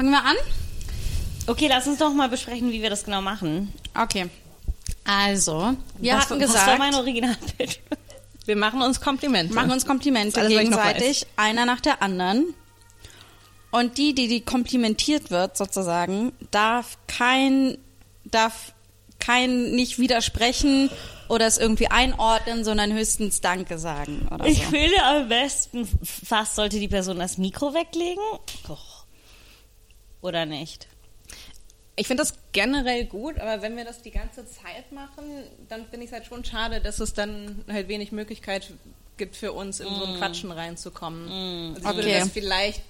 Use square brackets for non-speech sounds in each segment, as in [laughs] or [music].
Fangen wir an? Okay, lass uns doch mal besprechen, wie wir das genau machen. Okay. Also, wir was, hatten was gesagt, war mein Originalbild? Wir machen uns Komplimente. machen uns Komplimente ich gegenseitig, einer nach der anderen. Und die, die die komplimentiert wird, sozusagen, darf kein, darf kein nicht widersprechen oder es irgendwie einordnen, sondern höchstens Danke sagen oder Ich so. finde am besten, fast sollte die Person das Mikro weglegen. Och. Oder nicht? Ich finde das generell gut, aber wenn wir das die ganze Zeit machen, dann finde ich es halt schon schade, dass es dann halt wenig Möglichkeit gibt für uns, in so ein Quatschen reinzukommen. Also ich würde Okay. das vielleicht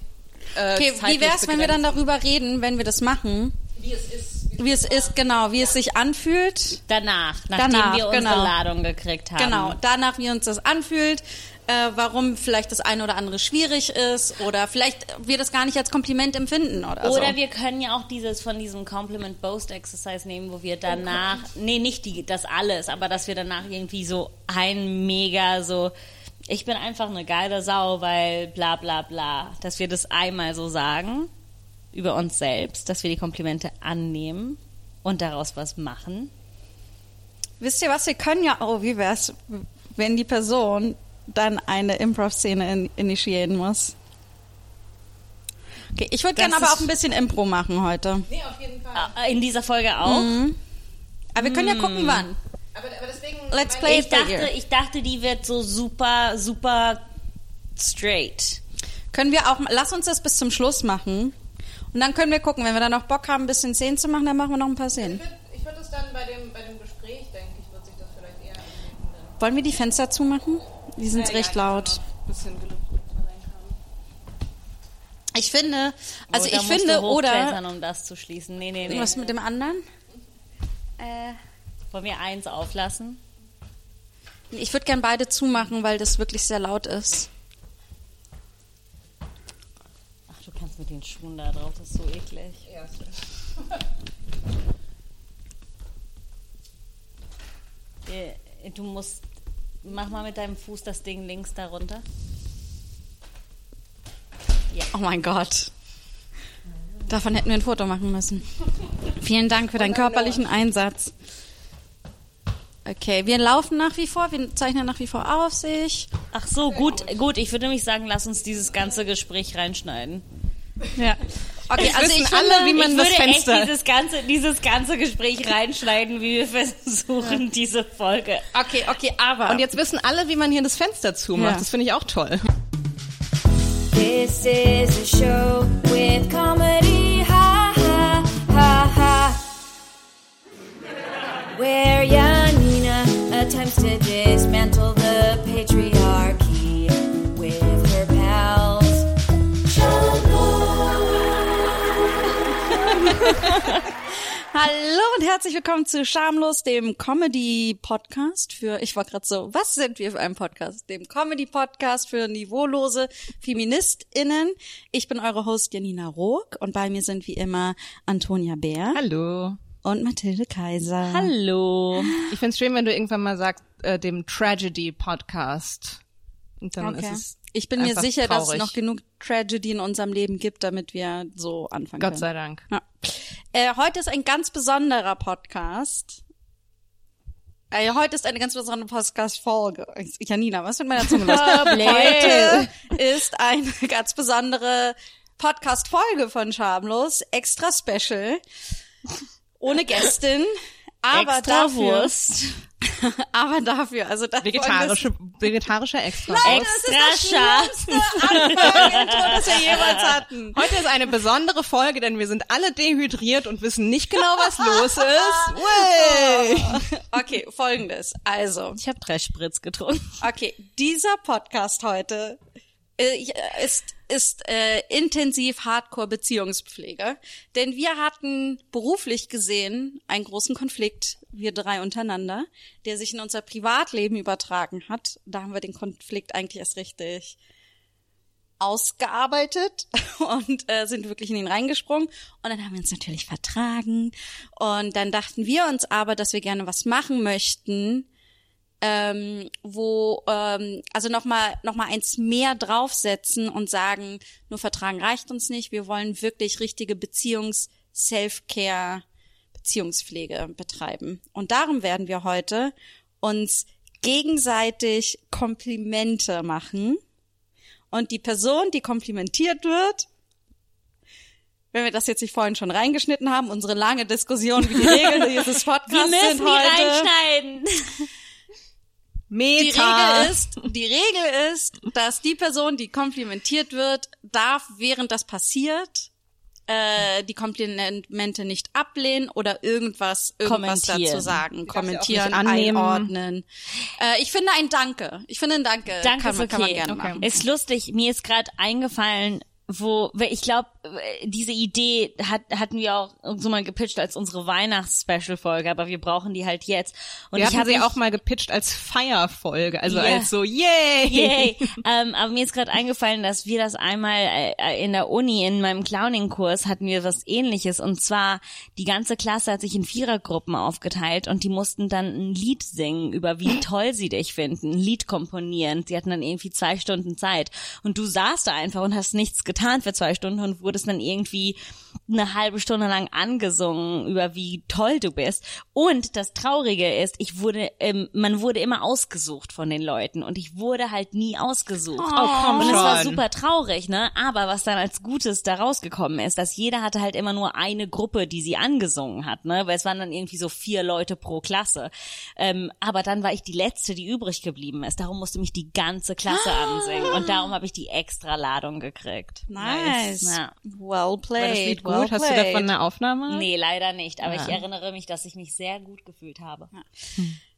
äh, Okay, wie zeitlich wär's, wenn wir dann darüber reden, wenn wir das machen? Wie es ist. Wie es ist, genau, wie es sich anfühlt. Danach, nachdem Danach, wir unsere genau. Ladung gekriegt haben. Genau, danach, wie uns das anfühlt, äh, warum vielleicht das eine oder andere schwierig ist oder vielleicht wir das gar nicht als Kompliment empfinden oder, so. Oder wir können ja auch dieses von diesem Compliment Boast Exercise nehmen, wo wir danach, nee, nicht die, das alles, aber dass wir danach irgendwie so ein mega so, ich bin einfach eine geile Sau, weil bla bla bla, dass wir das einmal so sagen über uns selbst, dass wir die Komplimente annehmen und daraus was machen. Wisst ihr was, wir können ja, oh, wie wär's, wenn die Person dann eine Improv-Szene in, initiieren muss? Okay, ich würde gerne aber auch ein bisschen Impro machen heute. Nee, auf jeden Fall. Äh, In dieser Folge auch. Aber wir können ja gucken, wann. Aber, aber deswegen. Let's play Ich dachte, ich dachte, die wird so super, super straight. Können wir auch, lass uns das bis zum Schluss machen. Und dann können wir gucken, wenn wir dann noch Bock haben, ein bisschen Szenen zu machen, dann machen wir noch ein paar Szenen. Ich würde ich würd das dann bei dem, bei dem Gespräch, denke ich, wird sich das vielleicht eher Wollen wir die Fenster zumachen? Die sind Ja, recht egal, laut. ich finde, also Oh, ich musst finde, oder um das zu schließen. Nee, nee, nee. was mit dem anderen? Äh, wollen wir eins auflassen? Ich würde gern beide zumachen, weil das wirklich sehr laut ist. Ach, du kannst mit den Schuhen da drauf, das ist so eklig. Ja, [laughs] Äh, Du musst, mach mal mit deinem Fuß das Ding links da runter. Oh mein Gott. Davon hätten wir ein Foto machen müssen. Vielen Dank für deinen körperlichen Einsatz. Okay, wir laufen nach wie vor, wir zeichnen nach wie vor auf sich. Ach so, gut, gut. Ich würde nämlich sagen, lass uns dieses ganze Gespräch reinschneiden. Ja. Okay, Jetzt also ich alle, finde, wie man ich das würde Fenster- echt dieses ganze, dieses ganze Gespräch reinschneiden, wie wir [laughs] versuchen, diese Folge. Okay, okay, aber Und jetzt wissen alle, wie man hier das Fenster zumacht. Ja. Das finde ich auch toll. This is a show with comedy, ha ha ha ha. Where Janina attempts to dismantle Hallo und herzlich willkommen zu Schamlos, dem Comedy-Podcast für, ich war gerade so, was sind wir für ein Podcast? Dem Comedy-Podcast für niveaulose FeministInnen. Ich bin eure Host Janina Rook und bei mir sind wie immer Antonia Bär Hallo. und Mathilde Kaiser. Hallo. Ich finde es schön, wenn du irgendwann mal sagst, äh, dem Tragedy-Podcast. Und dann Okay. ist es Ich bin mir sicher, dass es traurig. noch genug Tragedy in unserem Leben gibt, damit wir so anfangen Gott können. sei Dank. Ja. Äh, heute ist ein ganz besonderer Podcast. Äh, heute ist eine ganz besondere Podcast-Folge. Janina, was mit meiner Zunge los? [laughs] heute ist eine ganz besondere Podcast-Folge von Schamlos. Extra Special. Ohne Gästin. Aber Extra dafür, Wurst. [laughs] aber dafür, also da Vegetarische, vegetarische Extra. Nein, das ist das Extra das wir jemals hatten. Heute ist eine besondere Folge, denn wir sind alle dehydriert und wissen nicht genau, was los ist. [laughs] [laughs] Okay, folgendes. Also, Ich habe drei Spritz getrunken. Okay, dieser Podcast heute äh, äh, ist ist äh, intensiv Hardcore Beziehungspflege, denn wir hatten beruflich gesehen einen großen Konflikt wir drei untereinander, der sich in unser Privatleben übertragen hat. Da haben wir den Konflikt eigentlich erst richtig ausgearbeitet [laughs] und äh, sind wirklich in ihn reingesprungen. Und dann haben wir uns natürlich vertragen. Und dann dachten wir uns aber, dass wir gerne was machen möchten, ähm, wo ähm, also noch mal noch mal eins mehr draufsetzen und sagen, nur Vertragen reicht uns nicht. Wir wollen wirklich richtige Beziehungs Self-Care Beziehungspflege betreiben. Und darum werden wir heute uns gegenseitig Komplimente machen. Und die Person, die komplimentiert wird, wenn wir das jetzt nicht vorhin schon reingeschnitten haben, unsere lange Diskussion, wie die Regeln [laughs] dieses Wir Podcasts müssen sind heute. reinschneiden. Die Meta. Regel ist, die Regel ist, dass die Person, die komplimentiert wird, darf, während das passiert, äh, die Komplimente nicht ablehnen oder irgendwas, irgendwas dazu sagen, kommentieren, einordnen. Äh, ich finde ein Danke. Ich finde ein Danke. Danke kann, man- ist kann man okay. gerne Okay. machen. Ist lustig, mir ist gerade eingefallen, wo, ich glaube, diese Idee hat, hatten wir auch so mal gepitcht als unsere Weihnachts-Special-Folge, aber wir brauchen die halt jetzt. Und Wir ich habe sie auch mal gepitcht als Feierfolge, also Ja. als so, yay! Yay. [laughs] ähm, aber mir ist gerade eingefallen, dass wir das einmal äh, in der Uni, in meinem Clowning-Kurs, hatten wir was ähnliches. Und zwar, die ganze Klasse hat sich in Vierergruppen aufgeteilt und die mussten dann ein Lied singen, über wie [laughs] toll sie dich finden, ein Lied komponieren. Sie hatten dann irgendwie zwei Stunden Zeit. Und du saßt da einfach und hast nichts getan für zwei Stunden und wurdest dann irgendwie eine halbe Stunde lang angesungen über wie toll du bist. Und das Traurige ist, ich wurde, ähm, man wurde immer ausgesucht von den Leuten und ich wurde halt nie ausgesucht. Oh, komm und es war super traurig, ne? Aber was dann als Gutes da rausgekommen ist, dass jeder hatte halt immer nur eine Gruppe, die sie angesungen hat, ne? Weil es waren dann irgendwie so vier Leute pro Klasse. Ähm, aber dann war ich die letzte, die übrig geblieben ist. Darum musste mich die ganze Klasse ansingen und darum habe ich die extra Ladung gekriegt. Nice. Ja. Well War das played. Lied well gut? Hast du played. davon eine Aufnahme? Nee, leider nicht. Aber Ja. ich erinnere mich, dass ich mich sehr gut gefühlt habe.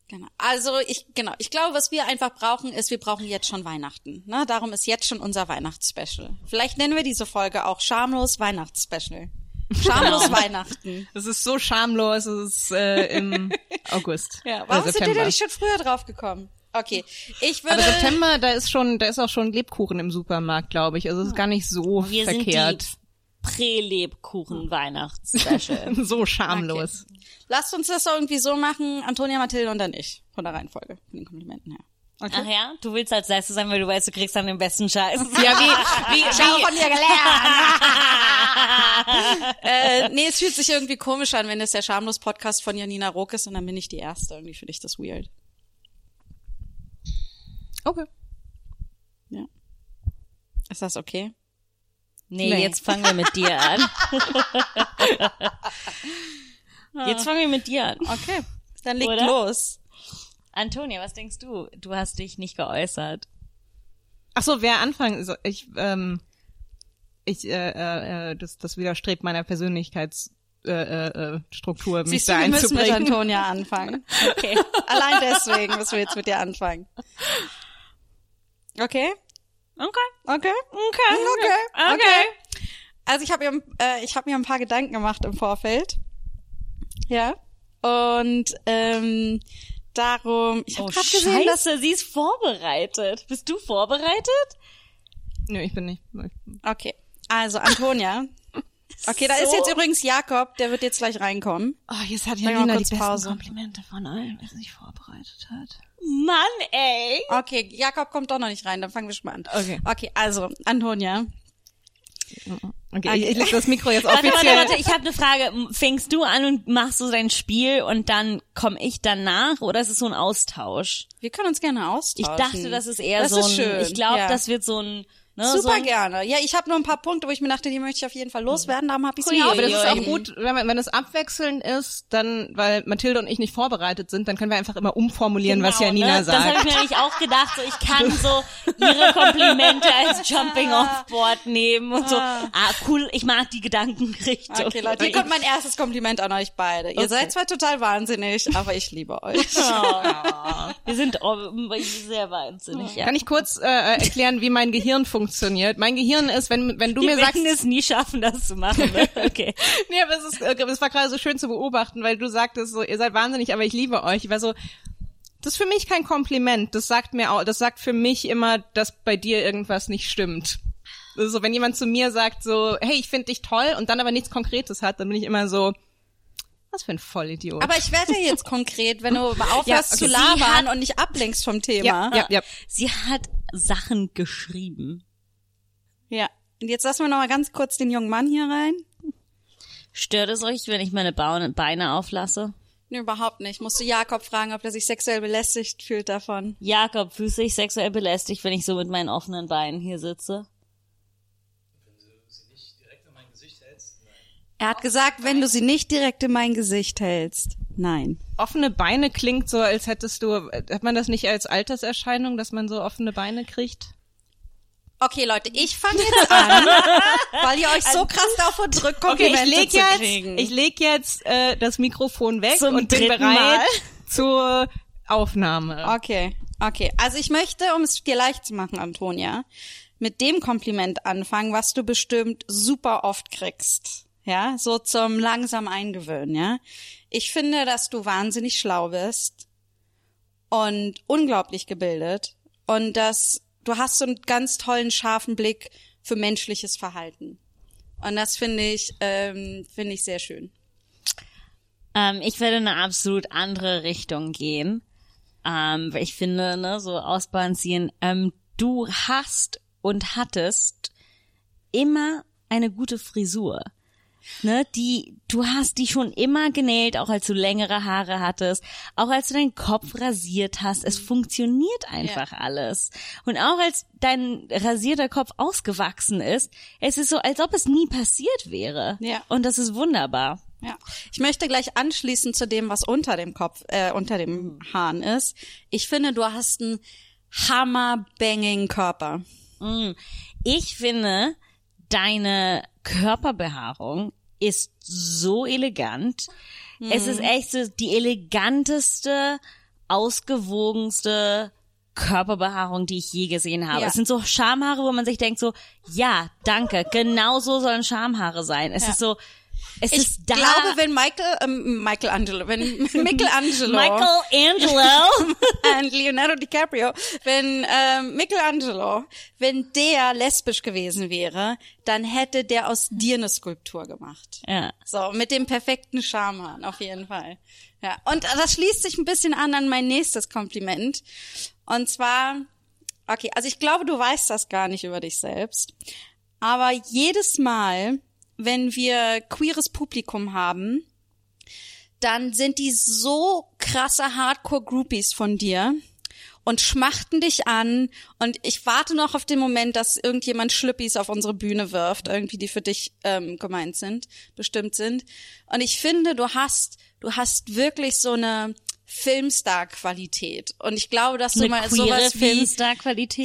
Genau. Also ich genau, ich glaube, was wir einfach brauchen, ist, wir brauchen jetzt schon Weihnachten. Ne? Darum ist jetzt schon unser Weihnachtsspecial. Vielleicht nennen wir diese Folge auch schamlos Weihnachtsspecial. Schamlos [laughs] Weihnachten. Das ist so schamlos, es ist äh, im [laughs] August. Ja, warum sind wir da nicht schon früher drauf gekommen? Okay, ich würde Aber September, da ist schon, da ist auch schon Lebkuchen im Supermarkt, glaube ich. Also es ist gar nicht so Wir verkehrt. sind die Prä-Lebkuchen-Weihnachtsspecial. [laughs] so schamlos. lasst uns das irgendwie so machen, Antonia, Mathilde und dann ich von der Reihenfolge, von den Komplimenten her. Okay. Ach ja? Du willst als Letzte sein, weil du weißt, du kriegst dann den besten Scheiß. [laughs] Ja, wie, wie, Ich habe von dir gelernt. [laughs] äh, nee, es fühlt sich irgendwie komisch an, wenn es der Schamlos-Podcast von Janina Rook ist und dann bin ich die Erste. Irgendwie finde ich das weird. Okay. Ja. Ist das okay? Nee, Nee. jetzt fangen wir mit dir an. [laughs] jetzt fangen wir mit dir an. Okay. Dann legt Oder? los. Antonia, was denkst du? Du hast dich nicht geäußert. Ach so, wer anfangen soll? Ich, ähm, ich, äh, äh, äh, das, das widerstrebt meiner Persönlichkeitsstruktur, äh, äh, Struktur, mich Siehst du, da wir müssen mit einzubringen. Antonia anfangen. [laughs] Okay. Allein deswegen müssen wir jetzt mit dir anfangen. Okay? Okay. Okay? Okay. Okay. Okay. Also ich habe mir, äh, ich hab mir ein paar Gedanken gemacht im Vorfeld. Ja. Und ähm, darum, ich habe Oh, gerade gesehen, dass sie ist vorbereitet. Bist du vorbereitet? Nö, ich bin nicht. Okay, also Antonia. [laughs] Okay, da ist So. jetzt übrigens Jakob, der wird jetzt gleich reinkommen. Oh, jetzt hat Janina die besten Pause. Komplimente von allen, wer sich vorbereitet hat. Mann, ey. Okay, Jakob kommt doch noch nicht rein, dann fangen wir schon mal an. Okay. Okay, also Antonia. Okay, ich, ich leg das Mikro jetzt [laughs] Warte, offiziell. warte, warte, ich habe eine Frage. Fängst du an und machst so dein Spiel und dann komme ich danach oder ist es so ein Austausch? Wir können uns gerne Ich austauschen. dachte, das ist eher das so ein, ist schön. ich glaube, ja. das wird so ein, ne, Super so gerne. Ja, ich habe nur ein paar Punkte, wo ich mir dachte, die möchte ich auf jeden Fall loswerden, darum habe ich sie Hui, Aber das ist auch gut, wenn, man- wenn es abwechselnd ist, dann, weil Mathilde und ich nicht vorbereitet sind, dann können wir einfach immer umformulieren, was Genau, Janina ne? Das habe ich sagt. mir nämlich auch gedacht, so ich kann so ihre Komplimente als [laughs] Jumping-off-Board nehmen und so. Ah, cool, ich mag die Gedankenrichtung. Okay, Leute, hier kommt mein erstes Kompliment an euch beide. Ihr Okay. seid zwar total wahnsinnig, aber ich liebe euch. [laughs] Wir sind oh, sehr wahnsinnig, ja. Kann ich kurz äh, äh, erklären, wie mein Gehirn funktioniert? Mein Gehirn ist, wenn, wenn du Wir mir sagst, werden es nie schaffen, das zu machen. Ne? [laughs] Okay. nee, aber es, ist, es war gerade so schön zu beobachten, weil du sagtest so, ihr seid wahnsinnig, aber ich liebe euch. Ich war so, das ist für mich kein Kompliment. Das sagt mir auch, das sagt für mich immer, dass bei dir irgendwas nicht stimmt. Das ist so, wenn jemand zu mir sagt so, hey, ich finde dich toll und dann aber nichts Konkretes hat, dann bin ich immer so, Was für ein Vollidiot. Aber ich werde jetzt konkret, wenn du [laughs] aufhörst Ja, zu okay. labern Sie hat- und nicht ablenkst vom Thema. ja, ja, ja. Sie hat Sachen geschrieben. Ja. Und jetzt lassen wir noch mal ganz kurz den jungen Mann hier rein. Stört es euch, wenn ich meine Beine auflasse? Nee, überhaupt nicht. Musst du Jakob fragen, ob er sich sexuell belästigt fühlt davon. Jakob, fühlst du dich sexuell belästigt, wenn ich so mit meinen offenen Beinen hier sitze? Er hat gesagt, wenn du sie nicht direkt in mein Gesicht hältst. Nein. Offene Beine klingt so, als hättest du, hat man das nicht als Alterserscheinung, dass man so offene Beine kriegt? Okay, Leute, ich fange [laughs] jetzt an, weil ihr euch so krass davor drückt, Komplimente ich leg zu jetzt, kriegen. ich leg jetzt äh, das Mikrofon weg Zum und bin bereit Mal. zur Aufnahme. Okay, okay. Also ich möchte, um es dir leicht zu machen, Antonia, mit dem Kompliment anfangen, was du bestimmt super oft kriegst. Ja, so zum langsam eingewöhnen, ja. Ich finde, dass du wahnsinnig schlau bist und unglaublich gebildet und dass du hast so einen ganz tollen, scharfen Blick für menschliches Verhalten. Und das finde ich, ähm, finde ich sehr schön. Ähm, ich werde in eine absolut andere Richtung gehen. Ähm, ich finde, ne, so ausbalancieren. Ähm, du hast und hattest immer eine gute Frisur. Ne, die, du hast die schon immer genäht, auch als du längere Haare hattest, auch als du deinen Kopf rasiert hast. Es funktioniert einfach alles. Und auch als dein rasierter Kopf ausgewachsen ist, es ist so, als ob es nie passiert wäre. Ja. Und das ist wunderbar. Ja, ich möchte gleich anschließen zu dem, was unter dem Kopf, äh, unter dem Hahn ist. Ich finde, du hast einen hammerbanging Körper. Ich finde, deine Körperbehaarung ist so elegant. Es ist echt so die eleganteste, ausgewogenste Körperbehaarung, die ich je gesehen habe. Ja. Es sind so Schamhaare, wo man sich denkt so, ja, danke, genau so sollen Schamhaare sein. Es Ja. ist so, es Ich ist da. glaube, wenn Michael, ähm, Michelangelo, wenn [laughs] Michelangelo Michelangelo. [laughs] und Leonardo DiCaprio, wenn ähm, Michelangelo, wenn der lesbisch gewesen wäre, dann hätte der aus dir eine Skulptur gemacht. ja. So, mit dem perfekten Schamhahn, auf jeden Fall. Ja, und das schließt sich ein bisschen an an mein nächstes Kompliment. Und zwar, okay, also ich glaube, du weißt das gar nicht über dich selbst. Aber jedes Mal, wenn wir queeres Publikum haben, dann sind die so krasse Hardcore-Groupies von dir und schmachten dich an und ich warte noch auf den Moment, dass irgendjemand Schlüppis auf unsere Bühne wirft, irgendwie die für dich ähm, gemeint sind, bestimmt sind. Und ich finde, du hast, du hast wirklich so eine Filmstar-Qualität. Und ich glaube, dass du Eine mal sowas wie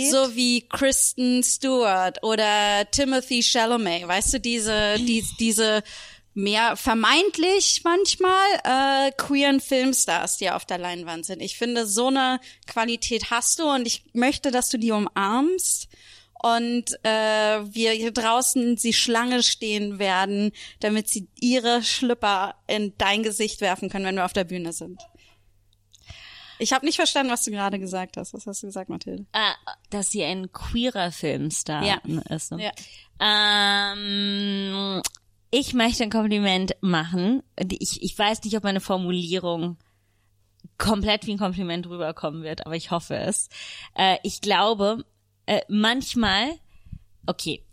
so wie Kristen Stewart oder Timothy Chalamet, weißt du, diese, die, diese mehr vermeintlich manchmal äh, queeren Filmstars, die auf der Leinwand sind. Ich finde, so eine Qualität hast du und ich möchte, dass du die umarmst und äh, wir hier draußen sie Schlange stehen werden, damit sie ihre Schlüpper in dein Gesicht werfen können, wenn wir auf der Bühne sind. Ich habe nicht verstanden, was du gerade gesagt hast. Was hast du gesagt, Mathilde? Ah, dass sie ein queerer Filmstar Ja. ist. Ne? Ja. Ähm, ich möchte ein Kompliment machen. Ich, ich weiß nicht, ob meine Formulierung komplett wie ein Kompliment rüberkommen wird, aber ich hoffe es. Äh, ich glaube, äh, manchmal, okay,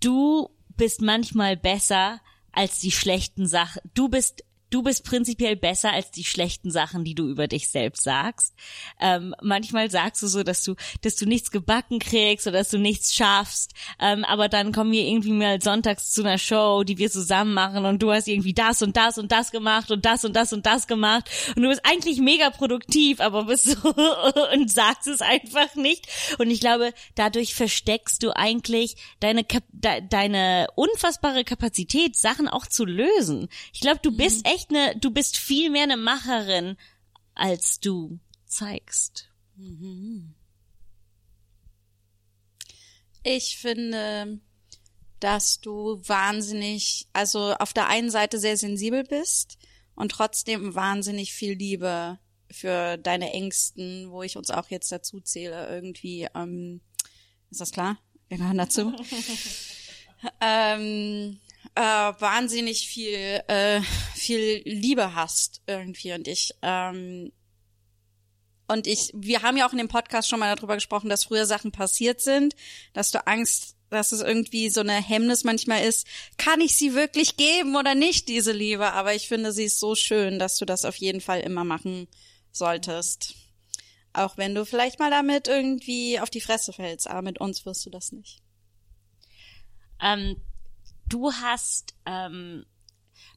du bist manchmal besser als die schlechten Sachen. Du bist Du bist prinzipiell besser als die schlechten Sachen, die du über dich selbst sagst. Ähm, manchmal sagst du so, dass du, dass du nichts gebacken kriegst oder dass du nichts schaffst. Ähm, aber dann kommen wir irgendwie mal sonntags zu einer Show, die wir zusammen machen und du hast irgendwie das und das und das gemacht und das und das und das gemacht und du bist eigentlich mega produktiv, aber bist [laughs] so und sagst es einfach nicht. Und ich glaube, dadurch versteckst du eigentlich deine de deine unfassbare Kapazität, Sachen auch zu lösen. Ich glaube, du bist echt eine, du bist viel mehr eine Macherin, als du zeigst. Ich finde, dass du wahnsinnig, also auf der einen Seite sehr sensibel bist und trotzdem wahnsinnig viel Liebe für deine Ängsten, wo ich uns auch jetzt dazu zähle, irgendwie, ähm, ist das klar? Wir gehören dazu. [laughs] ähm, äh, wahnsinnig viel, äh, viel Liebe hast irgendwie und ich, ähm, und ich, wir haben ja auch in dem Podcast schon mal darüber gesprochen, dass früher Sachen passiert sind, dass du Angst, dass es irgendwie so eine Hemmnis manchmal ist, kann ich sie wirklich geben oder nicht, diese Liebe? Aber ich finde, sie ist so schön, dass du das auf jeden Fall immer machen solltest. Auch wenn du vielleicht mal damit irgendwie auf die Fresse fällst, aber mit uns wirst du das nicht. Ähm, du hast, ähm,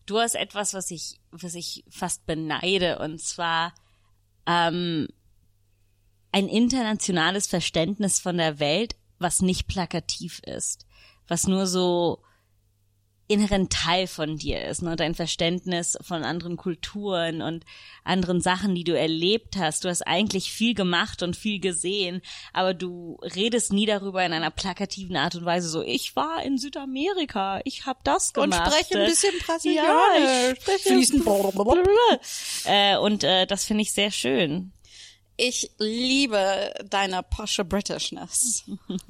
du hast etwas, was ich, was ich fast beneide, und zwar ähm, ein internationales Verständnis von der Welt, was nicht plakativ ist, was nur so inneren Teil von dir ist, ne? dein Verständnis von anderen Kulturen und anderen Sachen, die du erlebt hast. Du hast eigentlich viel gemacht und viel gesehen, aber du redest nie darüber in einer plakativen Art und Weise so, ich war in Südamerika, ich habe das gemacht. Und spreche ein bisschen Ja, Brasilianisch. ich spreche Fließend. [laughs] äh, und äh, das finde ich sehr schön. Ich liebe deine posche Britishness. [laughs]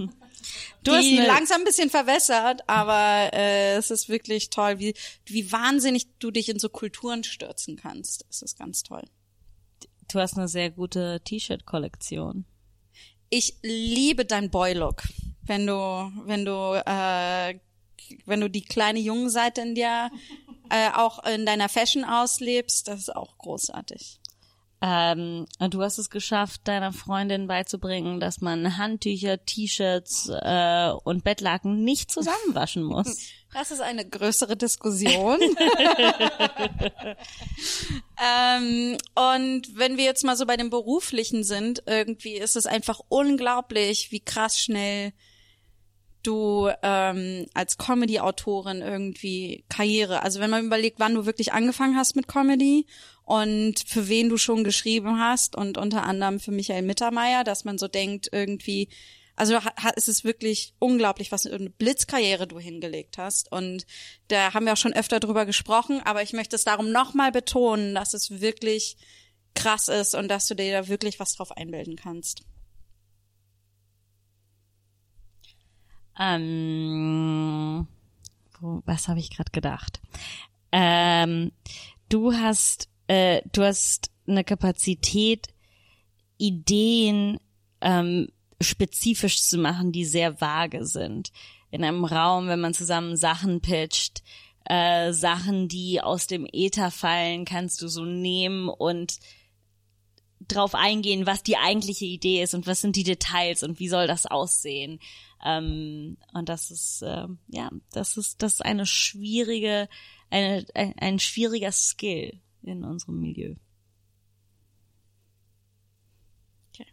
Du hast die langsam ein bisschen verwässert, aber äh, es ist wirklich toll, wie, wie wahnsinnig du dich in so Kulturen stürzen kannst. Es ist ganz toll. Du hast eine sehr gute T-Shirt-Kollektion. Ich liebe dein Boy-Look. Wenn du, wenn du, äh, wenn du die kleine Jungenseite in dir äh, auch in deiner Fashion auslebst, das ist auch großartig. Ähm, du hast es geschafft, deiner Freundin beizubringen, dass man Handtücher, T-Shirts äh, und Bettlaken nicht zusammenwaschen muss. [laughs] Das ist eine größere Diskussion. [laughs] ähm, und wenn wir jetzt mal so bei dem Beruflichen sind, irgendwie ist es einfach unglaublich, wie krass schnell du ähm, als Comedy-Autorin irgendwie Karriere, also wenn man überlegt, wann du wirklich angefangen hast mit Comedy und für wen du schon geschrieben hast und unter anderem für Michael Mittermeier, dass man so denkt irgendwie, also es ist wirklich unglaublich, was eine Blitzkarriere du hingelegt hast. Und da haben wir auch schon öfter drüber gesprochen, aber ich möchte es darum nochmal betonen, dass es wirklich krass ist und dass du dir da wirklich was drauf einbilden kannst. Ähm, was habe ich gerade gedacht? Ähm, du hast, äh, du hast eine Kapazität, Ideen ähm, spezifisch zu machen, die sehr vage sind. In einem Raum, wenn man zusammen Sachen pitcht, äh, Sachen, die aus dem Äther fallen, kannst du so nehmen und drauf eingehen, was die eigentliche Idee ist und was sind die Details und wie soll das aussehen. Ähm, und das ist ähm, ja, das ist das ist eine schwierige, eine, ein, ein schwieriger Skill in unserem Milieu. Okay.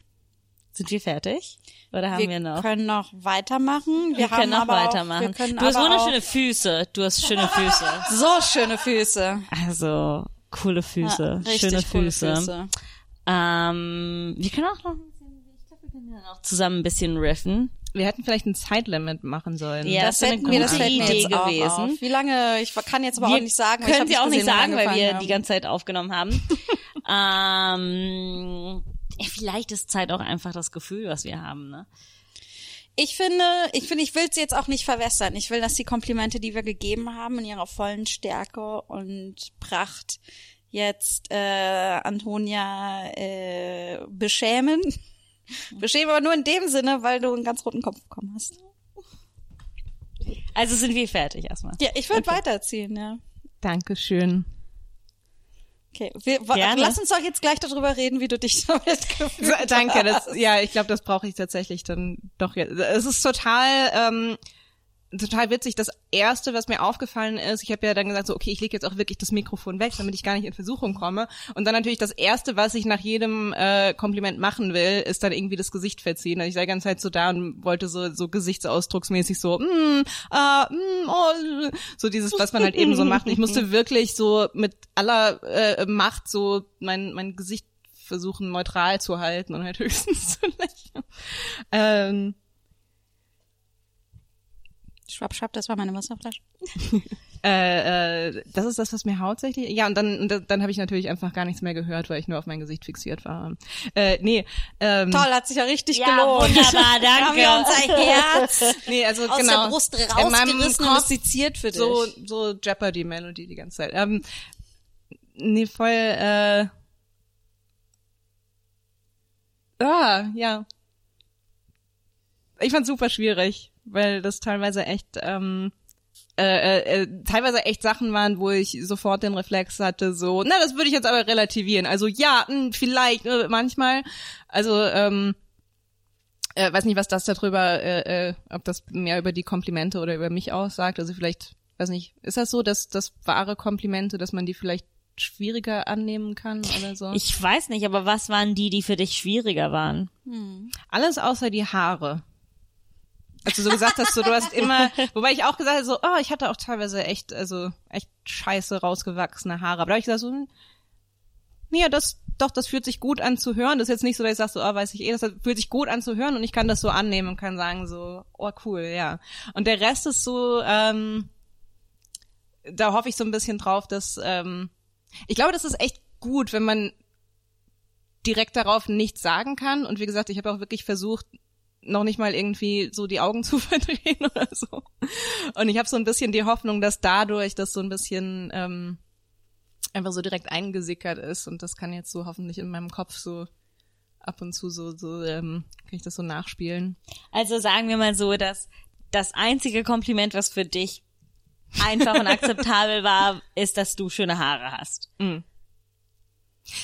Sind wir fertig? Oder haben wir, noch? können noch weitermachen. Wir, wir können noch weitermachen. Auch, wir können du hast wunderschöne Füße. Du hast schöne Füße. [laughs] so schöne Füße. Also coole Füße, Ja, schöne Füße. Füße. Ähm, wir können auch noch, ein bisschen- ich glaube, wir können dann auch zusammen ein bisschen riffen. Wir hätten vielleicht ein Zeitlimit machen sollen. Ja, Das, das wäre eine hätten wir, das gute Idee gewesen. Wie lange? Ich kann jetzt aber auch nicht sagen. Können Sie auch nicht gesehen, wann sagen, weil wir haben. die ganze Zeit aufgenommen haben. [laughs] ähm, vielleicht ist Zeit auch einfach das Gefühl, was wir haben, ne? Ich finde, ich finde, ich will es jetzt auch nicht verwässern. Ich will, dass die Komplimente, die wir gegeben haben, in ihrer vollen Stärke und Pracht jetzt äh, Antonia äh, beschämen. [laughs] Beschämen aber nur in dem Sinne, weil du einen ganz roten Kopf bekommen hast. Also sind wir fertig erstmal. Ja, ich würde weiterziehen, ja. Dankeschön. Okay, wir, Gerne. lass uns doch jetzt gleich darüber reden, wie du dich [laughs] damit gefühlt Danke, hast. das, ja, ich glaube, das brauche ich tatsächlich dann doch jetzt. Es ist total, ähm, total witzig. Das erste, was mir aufgefallen ist, ich habe ja dann gesagt, so, okay, ich lege jetzt auch wirklich das Mikrofon weg, damit ich gar nicht in Versuchung komme. Und dann natürlich das erste, was ich nach jedem äh, Kompliment machen will, ist dann irgendwie das Gesicht verziehen. Also ich sei die ganze Zeit so da und wollte so, so gesichtsausdrucksmäßig so, mm, äh, mm, oh, so dieses, was man halt eben so macht. Und ich musste [laughs] wirklich so mit aller äh, Macht so mein, mein Gesicht versuchen neutral zu halten und halt [laughs] höchstens zu lächeln. Ähm, Schwapp, schwapp, das war meine Wasserflasche. [laughs] Äh, äh, das ist das, was mir hauptsächlich. Ja, und dann, und dann, habe ich natürlich einfach gar nichts mehr gehört, weil ich nur auf mein Gesicht fixiert war. Äh, nee, ähm, Toll, hat sich ja richtig Ja, gelohnt. wunderbar, Da [laughs] haben wir danke. unser Herz [laughs] nee, also aus genau. der Brust In meinem rausgerissen und seziert für dich. so so Jeopardy Melody die ganze Zeit. Ähm, nee, voll. Äh, ah, ja. Ich fand's super schwierig, weil das teilweise echt ähm, äh, äh, äh, teilweise echt Sachen waren, wo ich sofort den Reflex hatte, so, na, das würde ich jetzt aber relativieren. Also ja, mh, vielleicht, äh, manchmal. Also, ähm, äh, weiß nicht, was das darüber, äh, äh, ob das mehr über die Komplimente oder über mich aussagt. Also vielleicht, weiß nicht, ist das so, dass das wahre Komplimente, dass man die vielleicht schwieriger annehmen kann oder so? Ich weiß nicht, aber was waren die, die für dich schwieriger waren? Alles außer die Haare. Als du so gesagt hast, so, du hast immer, wobei ich auch gesagt habe, so, oh, ich hatte auch teilweise echt, also echt scheiße rausgewachsene Haare. Aber da habe ich gesagt, so, hm, nee, ja, das, doch, das fühlt sich gut an zu hören. Das ist jetzt nicht so, dass ich sage, so, oh, weiß ich eh, das fühlt sich gut an zu hören und ich kann das so annehmen und kann sagen, so, oh, cool, ja. Und der Rest ist so, ähm, da hoffe ich so ein bisschen drauf, dass, ähm, ich glaube, das ist echt gut, wenn man direkt darauf nichts sagen kann. Und wie gesagt, ich habe auch wirklich versucht, noch nicht mal irgendwie so die Augen [laughs] zu verdrehen oder so. Und ich habe so ein bisschen die Hoffnung, dass dadurch das so ein bisschen ähm, einfach so direkt eingesickert ist. Und das kann jetzt so hoffentlich in meinem Kopf so ab und zu so, so ähm, kann ich das so nachspielen. Also sagen wir mal so, dass das einzige Kompliment, was für dich einfach und [laughs] akzeptabel war, ist, dass du schöne Haare hast.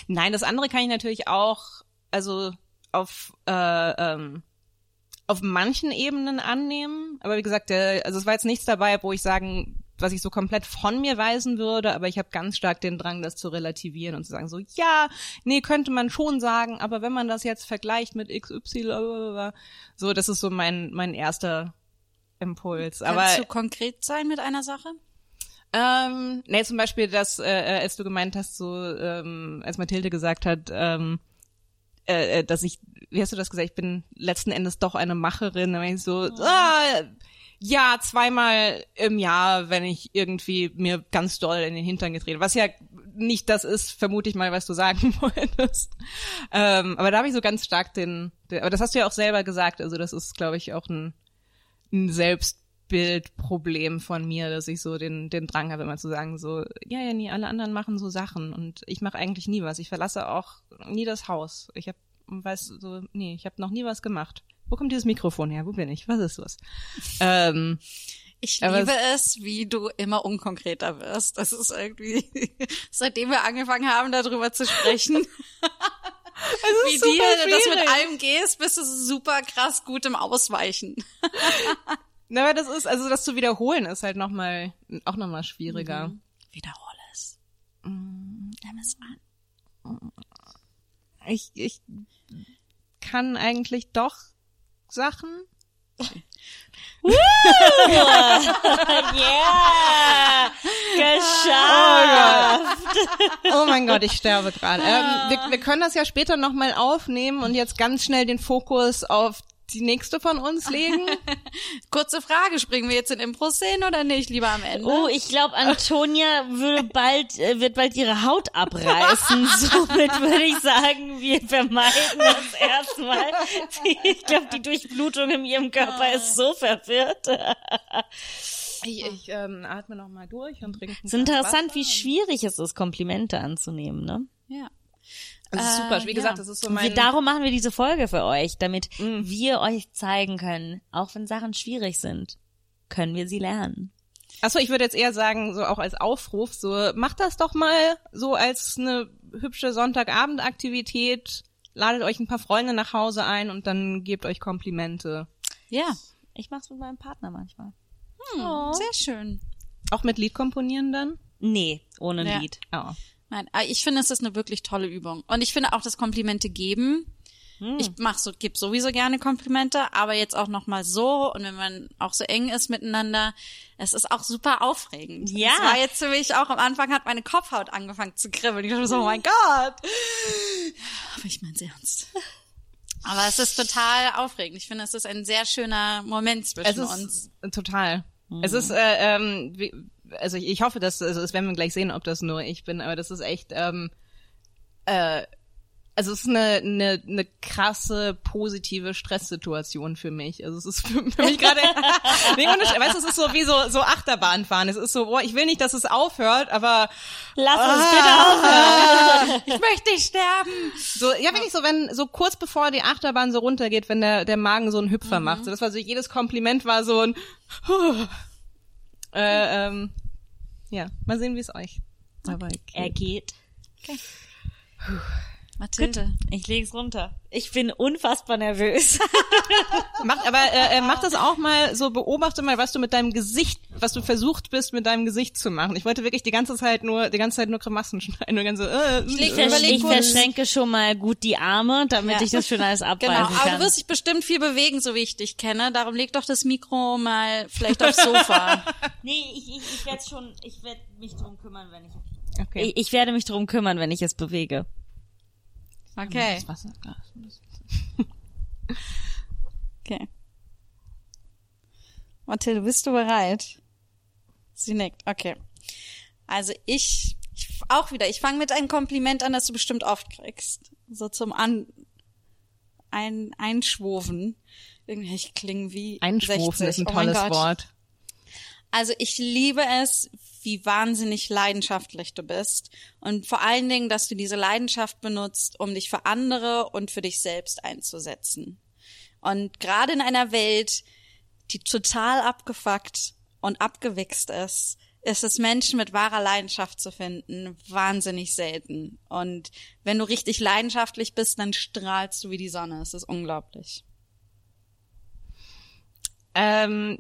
Nein, das andere kann ich natürlich auch, also auf äh, ähm, auf manchen Ebenen annehmen. Aber wie gesagt, der, also es war jetzt nichts dabei, wo ich sagen, was ich so komplett von mir weisen würde, aber ich habe ganz stark den Drang, das zu relativieren und zu sagen, so, ja, nee, könnte man schon sagen, aber wenn man das jetzt vergleicht mit XY, blablabla, so, das ist so mein, mein erster Impuls. Aber Kannst du konkret sein mit einer Sache? ähm, nee, zum Beispiel, dass, äh, äh, als du gemeint hast, so, ähm, als Mathilde gesagt hat, ähm, äh, äh, dass ich, wie hast du das gesagt, ich bin letzten Endes doch eine Macherin, dann ich so, ah, ja, zweimal im Jahr, wenn ich irgendwie mir ganz doll in den Hintern getreten, was ja nicht das ist, vermute ich mal, was du sagen [laughs] wolltest. Ähm, aber da habe ich so ganz stark den, den, aber das hast du ja auch selber gesagt, also das ist, glaube ich, auch ein, ein Selbstbildproblem von mir, dass ich so den, den Drang habe, immer zu sagen, so, ja, ja, nie, alle anderen machen so Sachen und ich mache eigentlich nie was. Ich verlasse auch nie das Haus. Ich habe, weiß so, nee, ich habe noch nie was gemacht. Wo kommt dieses Mikrofon her? Wo bin ich? Was ist das? ähm, Ich liebe es, wie du immer unkonkreter wirst. Das ist irgendwie, [laughs] seitdem wir angefangen haben, darüber zu sprechen, [laughs] wie super dir das mit schwierig. allem gehst, bist du super krass gut im Ausweichen. [laughs] na, aber das ist, also das zu wiederholen ist halt noch mal, auch nochmal schwieriger. Wiederhole es. Nimm es an. Ich, ich kann eigentlich doch Sachen. [laughs] Yeah! Geschafft! Oh mein Gott, ich sterbe gerade. Ähm, wir, wir können das ja später nochmal aufnehmen und jetzt ganz schnell den Fokus auf die nächste von uns legen. [laughs] Kurze Frage, springen wir jetzt in Impro-Szenen oder nicht, lieber am Ende? Oh, ich glaube, Antonia würde bald, äh, wird bald ihre Haut abreißen. [laughs] Somit würde ich sagen, wir vermeiden das [laughs] erstmal. Ich glaube, die Durchblutung in ihrem Körper ist so verwirrt. Ich, ich ähm, atme nochmal durch und trinke. Es ist interessant, wie schwierig es ist, Komplimente anzunehmen, ne? ja. Das ist super. Wie Äh, gesagt, ja. das ist so Und wir, mein. darum machen wir diese Folge für euch, damit wir euch zeigen können, auch wenn Sachen schwierig sind, können wir sie lernen. Achso, ich würde jetzt eher sagen, so auch als Aufruf, so macht das doch mal so als eine hübsche Sonntagabendaktivität. Ladet euch ein paar Freunde nach Hause ein und dann gebt euch Komplimente. Ja. Ich mach's mit meinem Partner manchmal. Hm, Sehr schön. Auch mit Lied komponieren dann? Nee, ohne Ja. Lied. Oh. Nein, aber ich finde, es ist eine wirklich tolle Übung. Und ich finde auch das Komplimente geben. Ich mach so, geb sowieso gerne Komplimente, aber jetzt auch noch mal so und wenn man auch so eng ist miteinander, es ist auch super aufregend. Ja. Es war jetzt für mich auch am Anfang hat meine Kopfhaut angefangen zu kribbeln. Ich dachte so, oh mein Gott. Aber ich mein's ernst. Aber es ist total aufregend. Ich finde, es ist ein sehr schöner Moment Es zwischen ist uns. total. Es ist, äh, ähm, wie, also ich, ich hoffe, dass, also das werden wir gleich sehen, ob das nur ich bin, aber das ist echt, ähm, äh, also es ist eine, eine, eine krasse positive Stresssituation für mich. Also es ist für, [laughs] für mich gerade, [laughs] nee, weißt du, es ist so wie so, so Achterbahnfahren. Es ist so, boah, ich will nicht, dass es aufhört, aber Lass uns bitte aufhören. [laughs] Ich möchte nicht sterben. so, ja, wirklich so, wenn, so kurz bevor die Achterbahn so runtergeht, wenn der, der Magen so einen Hüpfer macht. So, das war so, jedes Kompliment war so ein, äh, ähm, ja, mal sehen, wie es euch dabei geht. Er geht. Mathilde. Ich leg's runter. Ich bin unfassbar nervös. [laughs] Macht, aber äh, äh, mach das auch mal so, beobachte mal, was du mit deinem Gesicht, was du versucht bist, mit deinem Gesicht zu machen. Ich wollte wirklich die ganze Zeit nur, die ganze Zeit nur Grimassen [laughs] schneiden, nur ganz so, äh, leg äh, ich verschränke schon mal gut die Arme, damit Ja. ich das schön alles [laughs] abweisen Genau, aber kann. du wirst dich bestimmt viel bewegen, so wie ich dich kenne. Darum leg doch das Mikro mal vielleicht aufs Sofa. nee, ich, ich, ich werde schon, ich werde mich drum kümmern, wenn ich, Okay. ich, ich werde mich drum kümmern, wenn ich es bewege. Okay. Das Wasserglas. [laughs] Okay. Mathilde, bist du bereit? Sie nickt. Okay. Also ich, ich auch wieder, ich fange mit einem Kompliment an, das du bestimmt oft kriegst. So zum an ein Einschwoven. Irgendwie ich klinge wie Einschwofen 60. ist ein Oh tolles Gott. Wort. Also ich liebe es, wie wahnsinnig leidenschaftlich du bist. Und vor allen Dingen, dass du diese Leidenschaft benutzt, um dich für andere und für dich selbst einzusetzen. Und gerade in einer Welt, die total abgefuckt und abgewichst ist, ist es Menschen mit wahrer Leidenschaft zu finden wahnsinnig selten. Und wenn du richtig leidenschaftlich bist, dann strahlst du wie die Sonne. Es ist unglaublich. Ähm,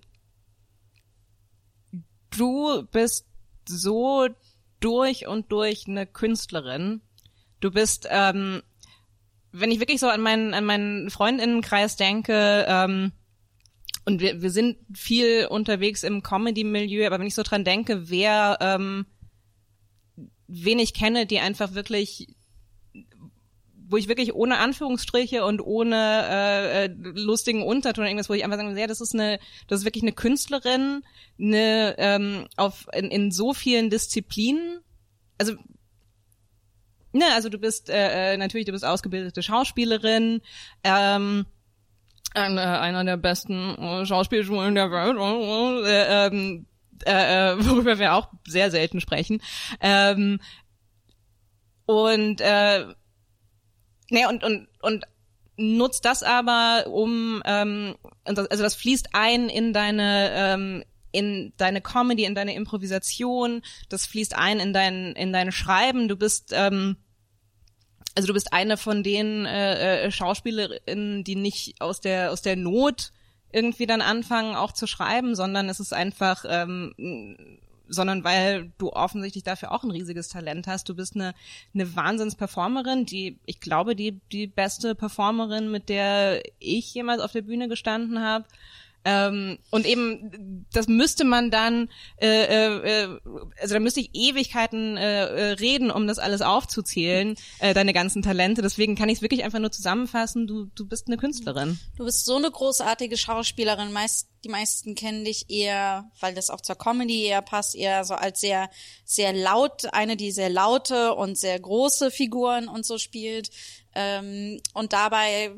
du bist so durch und durch eine Künstlerin. Du bist, ähm, wenn ich wirklich so an meinen, an meinen Freundinnenkreis denke, ähm, und wir, wir sind viel unterwegs im Comedy-Milieu, aber wenn ich so dran denke, wer, ähm, wen ich kenne, die einfach wirklich wo ich wirklich ohne Anführungsstriche und ohne äh, äh, lustigen Unterton irgendwas, wo ich einfach sagen, ja, das ist eine, das ist wirklich eine Künstlerin, eine ähm, auf in, in so vielen Disziplinen. Also ne, also du bist äh, äh, natürlich, du bist ausgebildete Schauspielerin. Ähm, eine, einer der besten äh, Schauspielschulen der Welt, äh, ähm, äh, äh, worüber wir auch sehr selten sprechen. Ähm, und äh, Nee, und, und, und nutzt das aber, um, ähm, also das fließt ein in deine, ähm, in deine Comedy, in deine Improvisation, das fließt ein in dein, in dein Schreiben. Du bist, ähm, also du bist eine von den äh, äh, Schauspielerinnen, die nicht aus der, aus der Not irgendwie dann anfangen auch zu schreiben, sondern es ist einfach, ähm, sondern weil du offensichtlich dafür auch ein riesiges Talent hast. Du bist eine, eine Wahnsinns-Performerin, die, ich glaube, die, die beste Performerin, mit der ich jemals auf der Bühne gestanden habe. Ähm, und eben, das müsste man dann, äh, äh, äh, also da müsste ich Ewigkeiten äh, äh, reden, um das alles aufzuzählen, äh, deine ganzen Talente. Deswegen kann ich es wirklich einfach nur zusammenfassen, du, du bist eine Künstlerin. Du bist so eine großartige Schauspielerin. Meist, die meisten kennen dich eher, weil das auch zur Comedy eher passt, eher so als sehr, sehr laut, eine, die sehr laute und sehr große Figuren und so spielt. Ähm, und dabei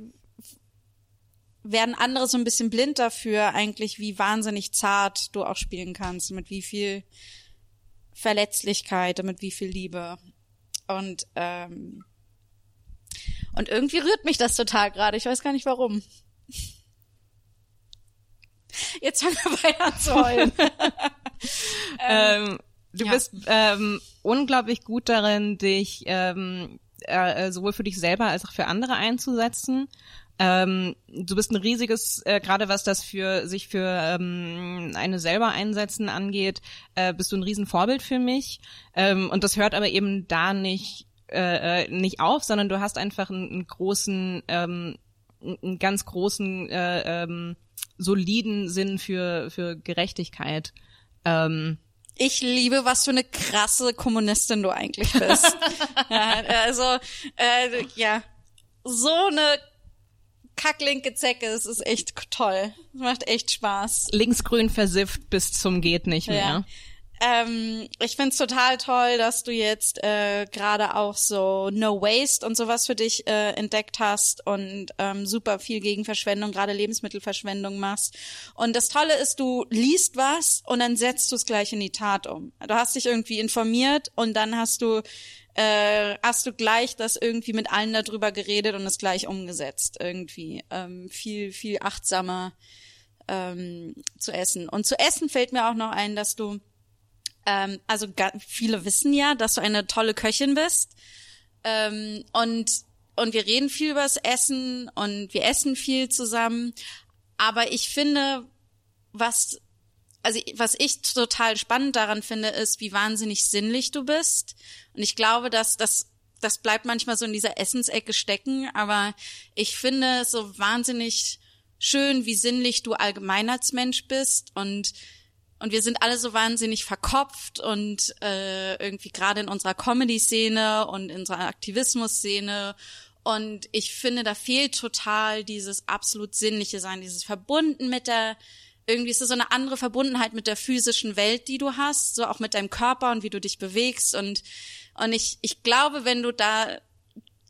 werden andere so ein bisschen blind dafür, eigentlich, wie wahnsinnig zart du auch spielen kannst, mit wie viel Verletzlichkeit und mit wie viel Liebe. Und, ähm, und irgendwie rührt mich das total gerade. Ich weiß gar nicht warum. Jetzt fangen wir beide an zu heulen. [laughs] Ähm, du ja. bist ähm, unglaublich gut darin, dich ähm, äh, äh, sowohl für dich selber als auch für andere einzusetzen. Ähm, du bist ein riesiges, äh, gerade was das für sich für ähm, eine selber einsetzen angeht, äh, bist du ein Riesenvorbild für mich. Ähm, und das hört aber eben da nicht äh, äh, nicht auf, sondern du hast einfach einen, einen großen, ähm, einen ganz großen, äh, ähm, soliden Sinn für für Gerechtigkeit. Ähm, Ich liebe, was für eine krasse Kommunistin du eigentlich bist. [laughs] ja, also, äh, ja, so eine kacklinke Zecke. Es ist echt toll. Es macht echt Spaß. Linksgrün versifft bis zum geht nicht mehr. Ja. Ähm, ich find's total toll, dass du jetzt äh, gerade auch so No Waste und sowas für dich äh, entdeckt hast und ähm, super viel gegen Verschwendung, gerade Lebensmittelverschwendung machst. Und das Tolle ist, du liest was und dann setzt du es gleich in die Tat um. Du hast dich irgendwie informiert und dann hast du äh, hast du gleich das irgendwie mit allen darüber geredet und es gleich umgesetzt irgendwie ähm, viel viel achtsamer ähm, zu essen. Und zu essen fällt mir auch noch ein, dass du ähm, also viele wissen ja, dass du eine tolle Köchin bist. Ähm, und, und wir reden viel über das Essen und wir essen viel zusammen. Aber ich finde, was, also was ich total spannend daran finde, ist, wie wahnsinnig sinnlich du bist. Und ich glaube, dass das das bleibt manchmal so in dieser Essensecke stecken, aber ich finde es so wahnsinnig schön, wie sinnlich du allgemein als Mensch bist und und wir sind alle so wahnsinnig verkopft und äh, irgendwie gerade in unserer Comedy-Szene und in unserer Aktivismus-Szene. Und ich finde, da fehlt total dieses absolut sinnliche Sein, dieses verbunden mit der, irgendwie ist es so eine andere Verbundenheit mit der physischen Welt, die du hast, so auch mit deinem Körper und wie du dich bewegst. Und, und ich, ich glaube, wenn du da,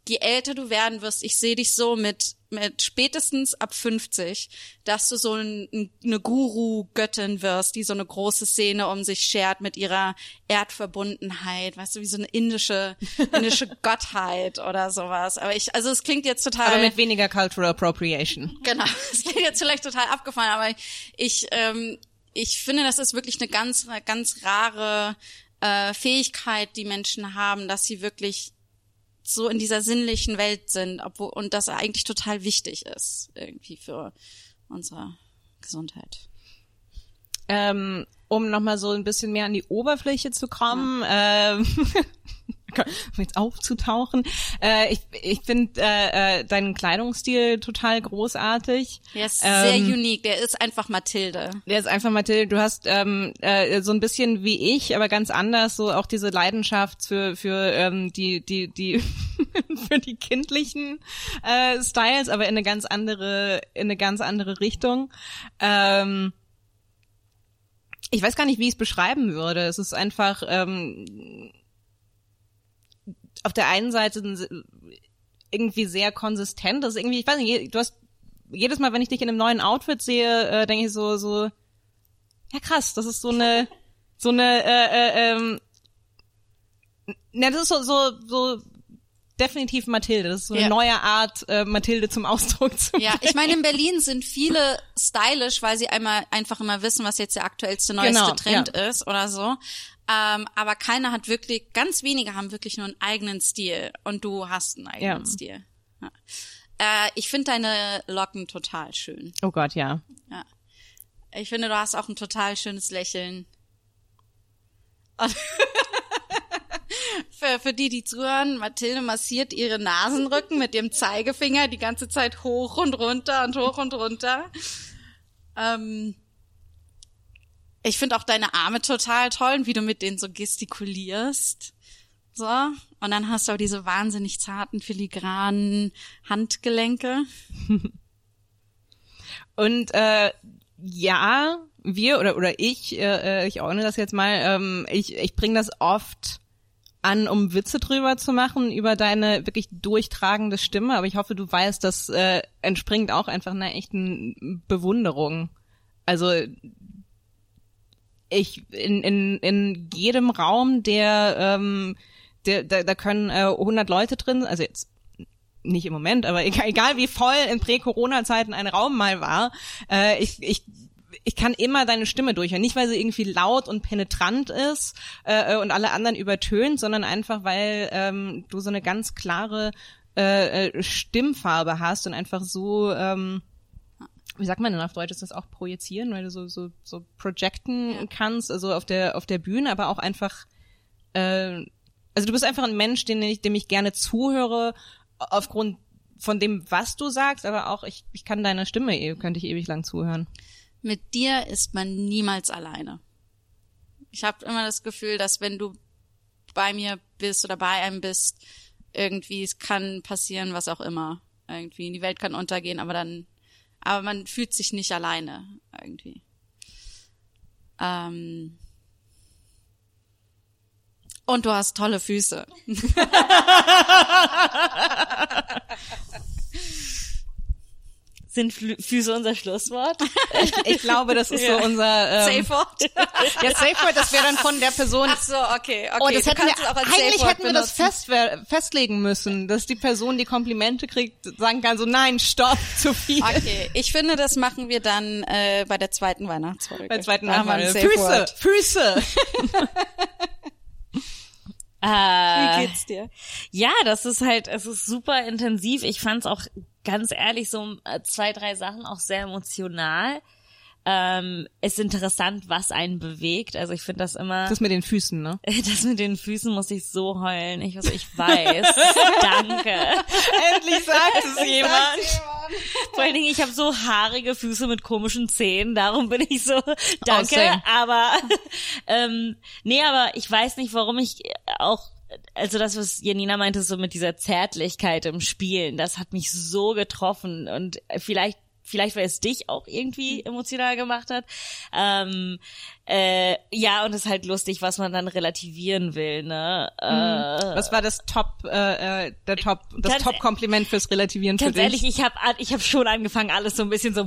je älter du werden wirst, ich sehe dich so mit, mit spätestens ab 50, dass du so ein, eine Guru-Göttin wirst, die so eine große Szene um sich schert mit ihrer Erdverbundenheit, weißt du, wie so eine indische, [laughs] indische Gottheit oder sowas. Aber ich, also es klingt jetzt total. Aber mit weniger Cultural Appropriation. Genau, [laughs] es klingt jetzt vielleicht total abgefahren, aber ich, ähm, ich finde, das ist wirklich eine ganz, ganz rare äh, Fähigkeit, die Menschen haben, dass sie wirklich so in dieser sinnlichen Welt sind, obwohl und das eigentlich total wichtig ist irgendwie für unsere Gesundheit. Ähm, um nochmal so ein bisschen mehr an die Oberfläche zu kommen, ähm, [laughs] [laughs] um jetzt aufzutauchen. Äh, ich ich finde äh, äh, deinen Kleidungsstil total großartig. Der ist Ähm, sehr unique, der ist einfach Mathilde. Der ist einfach Mathilde, du hast ähm, äh, so ein bisschen wie ich, aber ganz anders, so auch diese Leidenschaft für für ähm, die die die [laughs] für die kindlichen äh, Styles, aber in eine ganz andere in eine ganz andere Richtung. Ähm, ich weiß gar nicht, wie ich es beschreiben würde. Es ist einfach ähm, auf der einen Seite irgendwie sehr konsistent. Das ist irgendwie, ich weiß nicht, du hast jedes Mal, wenn ich dich in einem neuen Outfit sehe, äh, denke ich so, so, ja krass, das ist so eine, so eine, äh, äh, ähm, na, das ist so, so, so definitiv Mathilde. Das ist so eine Ja. neue Art, äh, Mathilde zum Ausdruck zu Ja, ich meine, in Berlin sind viele stylisch, weil sie einmal einfach immer wissen, was jetzt der aktuellste, neueste Genau, Trend ja. ist oder so. Ähm, aber keiner hat wirklich, ganz wenige haben wirklich nur einen eigenen Stil. Und du hast einen eigenen Ja. Stil. Ja. Äh, ich finde deine Locken total schön. Oh Gott, ja. Ja. Ich finde, du hast auch ein total schönes Lächeln. [laughs] Für, für die, die zuhören, Mathilde massiert ihre Nasenrücken mit dem Zeigefinger die ganze Zeit hoch und runter und hoch und runter. Ähm, ich finde auch deine Arme total toll und wie du mit denen so gestikulierst. So. Und dann hast du auch diese wahnsinnig zarten, filigranen Handgelenke. [laughs] Und äh, ja, wir oder oder ich, äh, äh, ich ordne das jetzt mal, ähm, ich, ich bringe das oft an, um Witze drüber zu machen, über deine wirklich durchtragende Stimme, aber ich hoffe, du weißt, das äh, entspringt auch einfach einer echten Bewunderung. Also ich in, in, in jedem Raum, der, ähm, der da, da können äh, 100 Leute drin, also jetzt nicht im Moment, aber egal, egal wie voll in Prä-Corona-Zeiten ein Raum mal war, äh, ich, ich, ich kann immer deine Stimme durchhören. Nicht, weil sie irgendwie laut und penetrant ist äh, und alle anderen übertönt, sondern einfach, weil ähm, du so eine ganz klare äh, äh, Stimmfarbe hast und einfach so, ähm, wie sagt man denn auf Deutsch, ist das auch projizieren, weil du so, so, so projecten Ja. kannst, also auf der, auf der Bühne, aber auch einfach, äh, also du bist einfach ein Mensch, den ich, dem ich gerne zuhöre, aufgrund von dem, was du sagst, aber auch ich, ich kann deiner Stimme, eh- könnte ich ewig lang zuhören. mit dir ist man niemals alleine. Ich habe immer das Gefühl, dass wenn du bei mir bist oder bei einem bist, irgendwie es kann passieren, was auch immer. irgendwie. Die Welt kann untergehen, aber dann, aber man fühlt sich nicht alleine irgendwie. Ähm, und du hast tolle Füße. [laughs] Sind Flü Füße unser Schlusswort? Ich glaube, das ist so [laughs] unser ähm, Safe Word. Ja, Safe Word, das wäre dann von der Person. Ach so, okay, okay. Oh, das du hätten wir, eigentlich hätten wir das fest, festlegen müssen, dass die Person, die Komplimente kriegt, sagen kann so, nein, stopp, [laughs] zu viel. Okay, ich finde, das machen wir dann äh, bei der zweiten Weihnachtsfolge. Bei zweiten ein Mal. Safe Füße, Word. Füße. [laughs] Äh, Wie geht's dir? Ja, das ist halt, es ist super intensiv. Ich fand es auch ganz ehrlich so äh, zwei, drei Sachen auch sehr emotional. Ähm, ist interessant, was einen bewegt. Also ich finde das immer. Das mit den Füßen, ne? [laughs] Das mit den Füßen muss ich so heulen. Ich, also ich weiß. [laughs] Danke. Endlich [laughs] sagt es jemand. Vor allen Dingen, ich habe so haarige Füße mit komischen Zähnen. Darum bin ich so. Danke. same. aber ähm, nee, aber ich weiß nicht, warum ich auch. Also das, was Janina meinte, so mit dieser Zärtlichkeit im Spielen, das hat mich so getroffen und vielleicht vielleicht weil es dich auch irgendwie emotional gemacht hat. Ähm, äh, ja, und es ist halt lustig, was man dann relativieren will, ne? Äh, Was war das Top, äh, äh, der Top, das Top-Kompliment fürs Relativieren für Ganz dich? ehrlich, ich habe ich hab schon angefangen, alles so ein bisschen so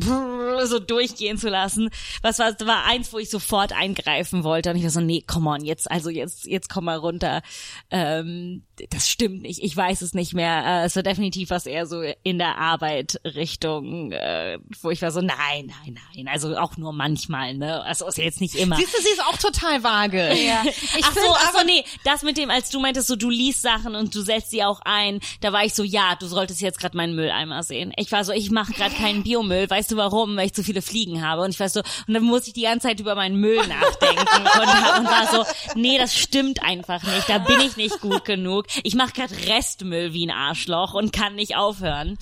so durchgehen zu lassen. Was war, war eins, wo ich sofort eingreifen wollte und ich war so, nee, come on, jetzt, also jetzt, jetzt komm mal runter. Ähm, das stimmt nicht, ich weiß es nicht mehr. Äh, es war definitiv was eher so in der Arbeit Richtung, äh, wo ich war so, nein, nein, nein, also auch nur manchmal, ne? Also ist jetzt nicht immer. Siehst du, sie ist auch total vage. [laughs] Ja. ach so, ach so, nee, das mit dem, als du meintest, so du liest Sachen und du setzt sie auch ein, da war ich so, ja, du solltest jetzt gerade meinen Mülleimer sehen. Ich war so, ich mache gerade keinen Biomüll, weißt du warum? Weil ich zu viele Fliegen habe und ich war so, und dann muss ich die ganze Zeit über meinen Müll [laughs] nachdenken und, und war so, nee, das stimmt einfach nicht, da bin ich nicht gut genug. Ich mache gerade Restmüll wie ein Arschloch und kann nicht aufhören.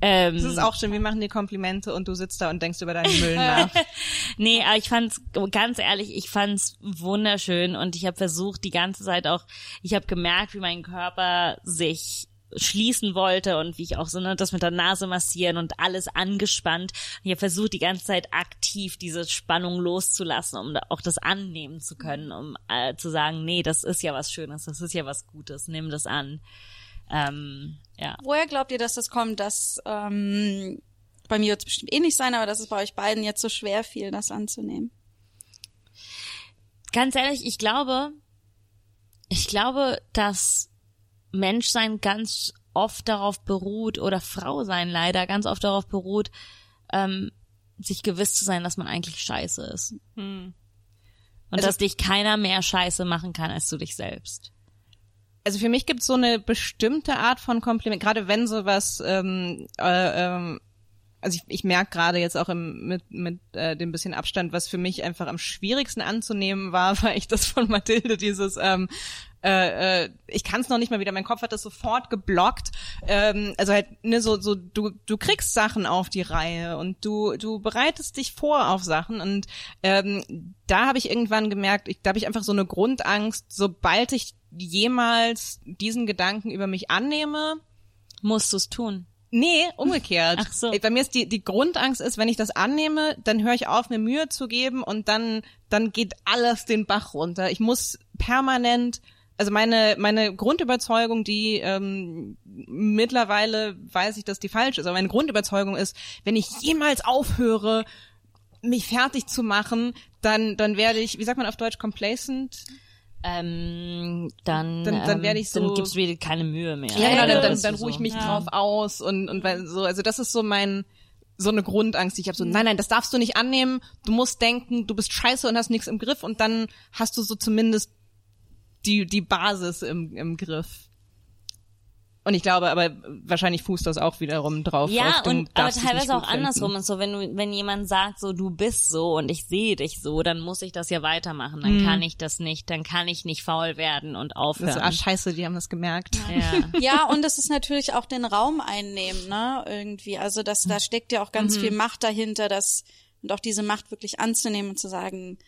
Ähm, Das ist auch schön, wir machen dir Komplimente und du sitzt da und denkst über deinen Müll [laughs] nach. Nee, aber ich fand's ganz ehrlich, ich fand's wunderschön und ich habe versucht die ganze Zeit auch, ich habe gemerkt, wie mein Körper sich schließen wollte und wie ich auch so ne, das mit der Nase massieren und alles angespannt. Ich habe versucht die ganze Zeit aktiv diese Spannung loszulassen, um da auch das annehmen zu können, um äh, zu sagen, nee, das ist ja was Schönes, das ist ja was Gutes, nimm das an. Ähm, ja. Woher glaubt ihr, dass das kommt, dass ähm, bei mir wird es bestimmt eh nicht sein, aber dass es bei euch beiden jetzt so schwer fiel, das anzunehmen? ganz ehrlich, ich glaube, ich glaube, dass Menschsein ganz oft darauf beruht oder Frau sein leider ganz oft darauf beruht, ähm, sich gewiss zu sein, dass man eigentlich scheiße ist. Und dass dich keiner mehr scheiße machen kann als du dich selbst. Also für mich gibt es so eine bestimmte Art von Kompliment, gerade wenn sowas, ähm, äh, ähm, also ich, ich merke gerade jetzt auch im, mit, mit äh, dem bisschen Abstand, was für mich einfach am schwierigsten anzunehmen war, [laughs] weil ich das von Mathilde dieses ähm, äh, äh, ich kann es noch nicht mal wieder, mein Kopf hat das sofort geblockt. Ähm, also halt, ne, so, so, du, du kriegst Sachen auf die Reihe und du, du bereitest dich vor auf Sachen und ähm, da habe ich irgendwann gemerkt, ich, da habe ich einfach so eine Grundangst, sobald ich jemals diesen Gedanken über mich annehme, Musst du es tun. Nee, umgekehrt. Ach so. Bei mir ist die, die Grundangst ist, wenn ich das annehme, dann höre ich auf, mir Mühe zu geben und dann, dann geht alles den Bach runter. Ich muss permanent, also meine, meine Grundüberzeugung, die ähm, mittlerweile weiß ich, dass die falsch ist, aber meine Grundüberzeugung ist, wenn ich jemals aufhöre, mich fertig zu machen, dann, dann werde ich, wie sagt man auf Deutsch, complacent? Ähm, dann, Dann- dann ähm, werde ich so- dann gibst du dir keine Mühe mehr. Ja, genau, dann, dann, dann ruhe ich mich drauf aus und, und weil so, also das ist so mein, so eine Grundangst, die ich habe. So, nein, nein, das darfst du nicht annehmen. Du musst denken, du bist scheiße und hast nichts im Griff und dann hast du so zumindest die, die Basis im, im Griff. Und ich glaube, aber wahrscheinlich fußt das auch wiederum drauf. Ja, auf, und aber teilweise auch andersrum ist so, wenn du, wenn jemand sagt, so du bist so und ich sehe dich so, dann muss ich das ja weitermachen. Dann kann ich das nicht, dann kann ich nicht faul werden und Das aufhören. ist so, ah, scheiße, die haben das gemerkt. ja. [laughs] Ja, und es ist natürlich auch den Raum einnehmen, ne, irgendwie. Also das, da steckt ja auch ganz viel Macht dahinter, das, und auch diese Macht wirklich anzunehmen und zu sagen,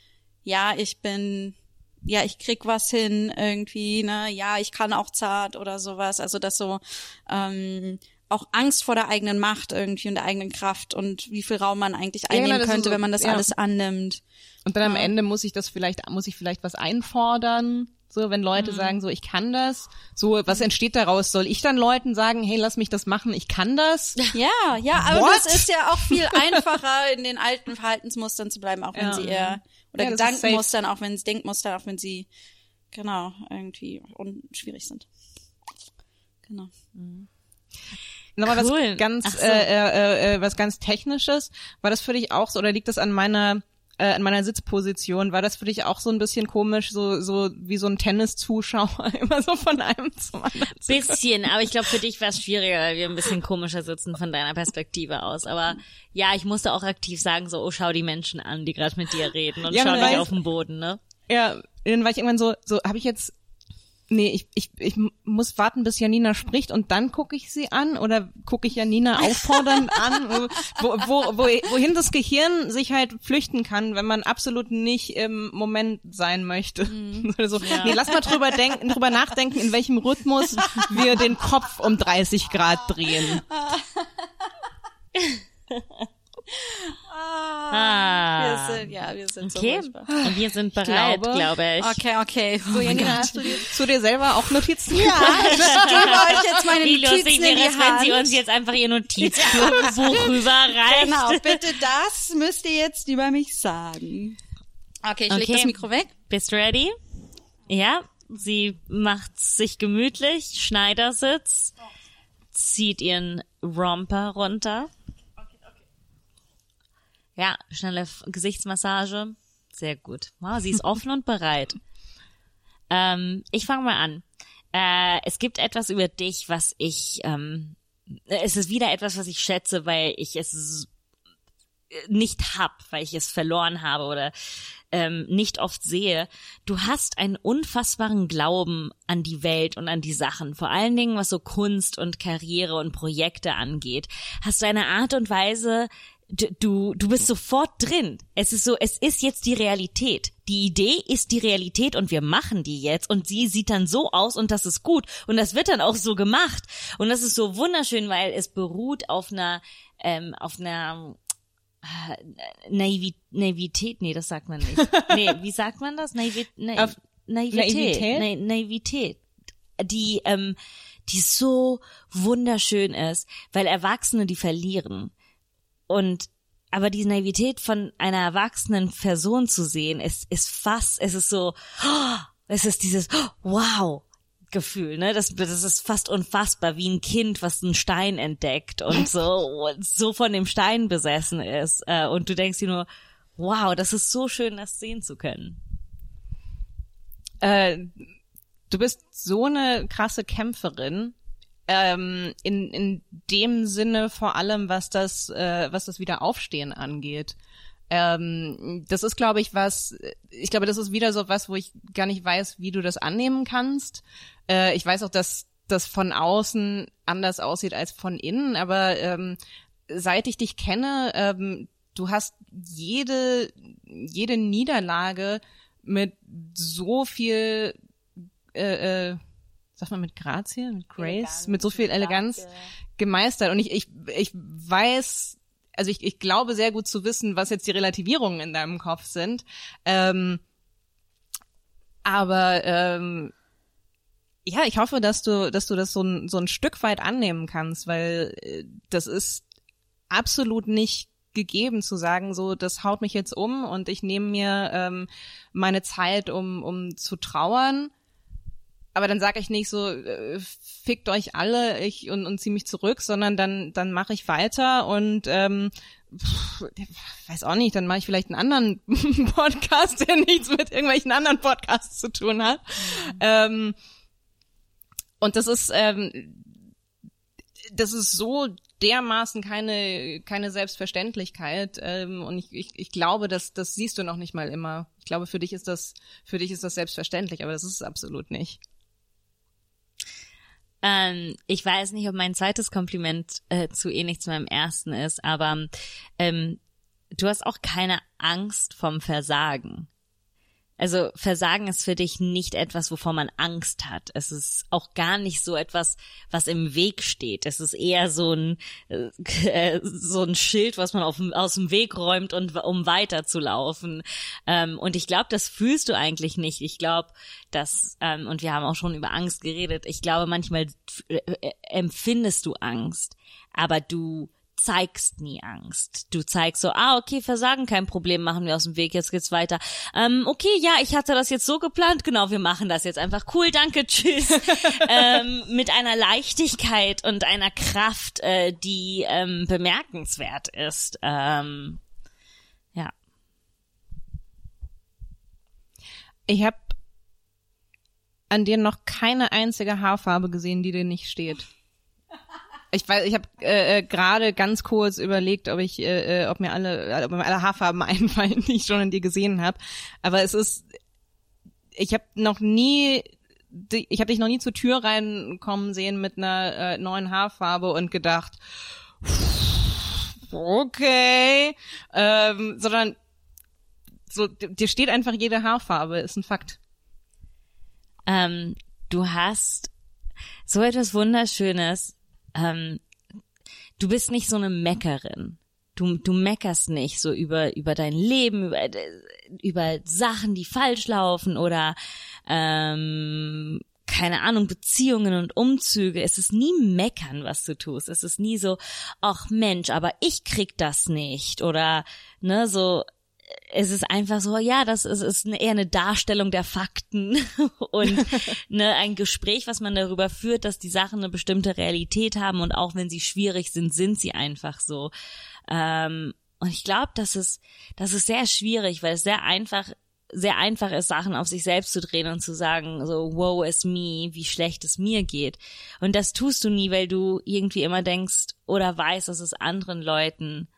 ja, ich bin, ja, ich krieg was hin, irgendwie, ne, ja, ich kann auch zart oder sowas. Also das so, ähm, auch Angst vor der eigenen Macht irgendwie und der eigenen Kraft und wie viel Raum man eigentlich Ja, genau, einnehmen ist könnte, so- wenn man das ja. alles annimmt. Und dann am Ende muss ich das vielleicht, muss ich vielleicht was einfordern. So, wenn Mhm. Leute sagen, so, ich kann das. So, was entsteht daraus? Soll ich dann Leuten sagen, hey, lass mich das machen, ich kann das? [laughs] Ja, ja, aber What? das ist ja auch viel einfacher, in den alten Verhaltensmustern zu bleiben, auch wenn Ja. sie eher, oder Ja, Gedankenmustern, auch wenn es Denkmustern, auch wenn sie, genau, irgendwie unschwierig sind. Genau. Nochmal Cool. was ganz, so. äh, äh, äh, was ganz Technisches. War das für dich auch so, oder liegt das an meiner, äh, an meiner Sitzposition? War das für dich auch so ein bisschen komisch, so, so wie so ein Tenniszuschauer, [laughs] immer so von einem zum anderen Bisschen, aber ich glaube, für dich wäre es schwieriger, weil wir ein bisschen komischer sitzen von deiner Perspektive aus. Aber ja, ich musste auch aktiv sagen, so, oh, schau die Menschen an, die gerade mit dir reden und Ja, schau nicht auf den Boden, ne? Ja, dann war ich irgendwann so, so habe ich jetzt, nee, ich, ich, ich muss warten, bis Janina spricht und dann gucke ich sie an oder gucke ich Janina [laughs] auffordernd an, wo, wo, wo, wohin das Gehirn sich halt flüchten kann, wenn man absolut nicht im Moment sein möchte. [laughs] So, Nee, lass mal drüber denken, drüber nachdenken, in welchem Rhythmus wir den Kopf um 30 Grad drehen. [laughs] Ah. Wir sind, ja, wir sind Okay, so furchtbar. und wir sind bereit, glaube- glaube ich. Okay, okay. Oh So, Janina, hast du dir zu dir selber auch Notizen? Ja, [laughs] ich gebe euch jetzt meine Wie lustig Notizen in wäre es, wenn sie uns jetzt einfach ihr Notizbuch rüberreicht. Genau, bitte das müsst ihr jetzt über mich sagen. Okay, ich Okay. das Mikro weg. Bist du ready? Ja, sie macht sich gemütlich, Schneidersitz, zieht ihren Romper runter. Ja, schnelle Gesichtsmassage. Sehr gut. Wow, sie ist [laughs] offen und bereit. Ähm, ich fange mal an. Äh, es gibt etwas über dich, was ich, ähm, es ist wieder etwas, was ich schätze, weil ich es nicht hab, weil ich es verloren habe oder ähm, nicht oft sehe. Du hast einen unfassbaren Glauben an die Welt und an die Sachen, vor allen Dingen was so Kunst und Karriere und Projekte angeht. Hast du eine Art und Weise, du, du, bist sofort drin. Es ist so, es ist jetzt die Realität. Die Idee ist die Realität und wir machen die jetzt und sie sieht dann so aus und das ist gut und das wird dann auch so gemacht und das ist so wunderschön, weil es beruht auf einer, ähm, auf einer Naivi Naivität, nee, das sagt man nicht. [laughs] Nee, wie sagt man das? Naivi Na Auf Naivität. Naivität? Na Naivität. Die, ähm, die so wunderschön ist, weil Erwachsene die verlieren. Und aber die Naivität von einer erwachsenen Person zu sehen, ist, ist fast, es ist so, oh, es ist dieses oh, Wow. Gefühl, ne? Das, das ist fast unfassbar, wie ein Kind, was einen Stein entdeckt und so, so von dem Stein besessen ist. Äh, Und du denkst dir nur, wow, das ist so schön, das sehen zu können. äh, du bist so eine krasse Kämpferin. Ähm, in, in dem Sinne vor allem, was das, äh, was das Wiederaufstehen angeht. Ähm, das ist, glaube ich, was, ich glaube, das ist wieder so was, wo ich gar nicht weiß, wie du das annehmen kannst. Äh, ich weiß auch, dass das von außen anders aussieht als von innen, aber ähm, seit ich dich kenne, ähm, du hast jede, jede Niederlage mit so viel, äh, äh, sag mal mit Grazie, mit Grace, Eleganz, mit so viel Eleganz Grazie. gemeistert. Und ich, ich, ich weiß, also ich, ich glaube sehr gut zu wissen, was jetzt die Relativierungen in deinem Kopf sind. Ähm, aber ähm, ja, ich hoffe, dass du, dass du das so ein, so ein Stück weit annehmen kannst, weil äh, das ist absolut nicht gegeben zu sagen, so das haut mich jetzt um und ich nehme mir ähm, meine Zeit, um, um zu trauern. Aber dann sage ich nicht so, äh, fickt euch alle ich, und, und zieh mich zurück, sondern dann, dann mache ich weiter und ähm, pff, weiß auch nicht, dann mache ich vielleicht einen anderen [laughs] Podcast, der nichts mit irgendwelchen anderen Podcasts zu tun hat. Ähm, und das ist, ähm, das ist so dermaßen keine, keine Selbstverständlichkeit. Ähm, und ich, ich, ich glaube, dass das siehst du noch nicht mal immer. Ich glaube, für dich ist das, für dich ist das selbstverständlich, aber das ist es absolut nicht. Ähm, ich weiß nicht, ob mein zweites Kompliment äh, zu ähnlich zu meinem ersten ist, aber ähm, du hast auch keine Angst vom Versagen. Also Versagen ist für dich nicht etwas, wovor man Angst hat. Es ist auch gar nicht so etwas, was im Weg steht. Es ist eher so ein äh, so ein Schild, was man auf, aus dem Weg räumt und um weiterzulaufen. Ähm, und ich glaube, das fühlst du eigentlich nicht. Ich glaube, dass ähm, und wir haben auch schon über Angst geredet. Ich glaube, manchmal äh, äh, empfindest du Angst, aber du zeigst nie Angst. Du zeigst so, ah, okay, Versagen, kein Problem, machen wir aus dem Weg, jetzt geht's weiter. Ähm, okay, ja, ich hatte das jetzt so geplant, genau, wir machen das jetzt einfach. Cool, danke, tschüss. [laughs] ähm, mit einer Leichtigkeit und einer Kraft, äh, die ähm, bemerkenswert ist. Ähm, ja. Ich habe an dir noch keine einzige Haarfarbe gesehen, die dir nicht steht. [laughs] Ich weiß, ich habe äh, äh, gerade ganz kurz überlegt, ob ich, äh, äh ob mir alle, ob mir alle Haarfarben [laughs] einfallen, die ich schon in dir gesehen habe. Aber es ist, ich habe noch nie, ich habe dich noch nie zur Tür reinkommen sehen mit einer äh, neuen Haarfarbe und gedacht, okay, ähm, sondern so, dir steht einfach jede Haarfarbe, ist ein Fakt. Ähm, du hast so etwas Wunderschönes. Ähm, du bist nicht so eine Meckerin. Du, du meckerst nicht so über, über dein Leben, über, über Sachen, die falsch laufen oder ähm, keine Ahnung, Beziehungen und Umzüge. Es ist nie meckern, was du tust. Es ist nie so, ach Mensch, aber ich krieg das nicht. Oder, ne, so, es ist einfach so, ja, das ist, ist eher eine Darstellung der Fakten [laughs] und [laughs] ne, ein Gespräch, was man darüber führt, dass die Sachen eine bestimmte Realität haben und auch wenn sie schwierig sind, sind sie einfach so. Ähm, und ich glaube, das ist, das ist sehr schwierig, weil es sehr einfach sehr einfach ist, Sachen auf sich selbst zu drehen und zu sagen, so, wow, is me, wie schlecht es mir geht. Und das tust du nie, weil du irgendwie immer denkst oder weißt, dass es anderen Leuten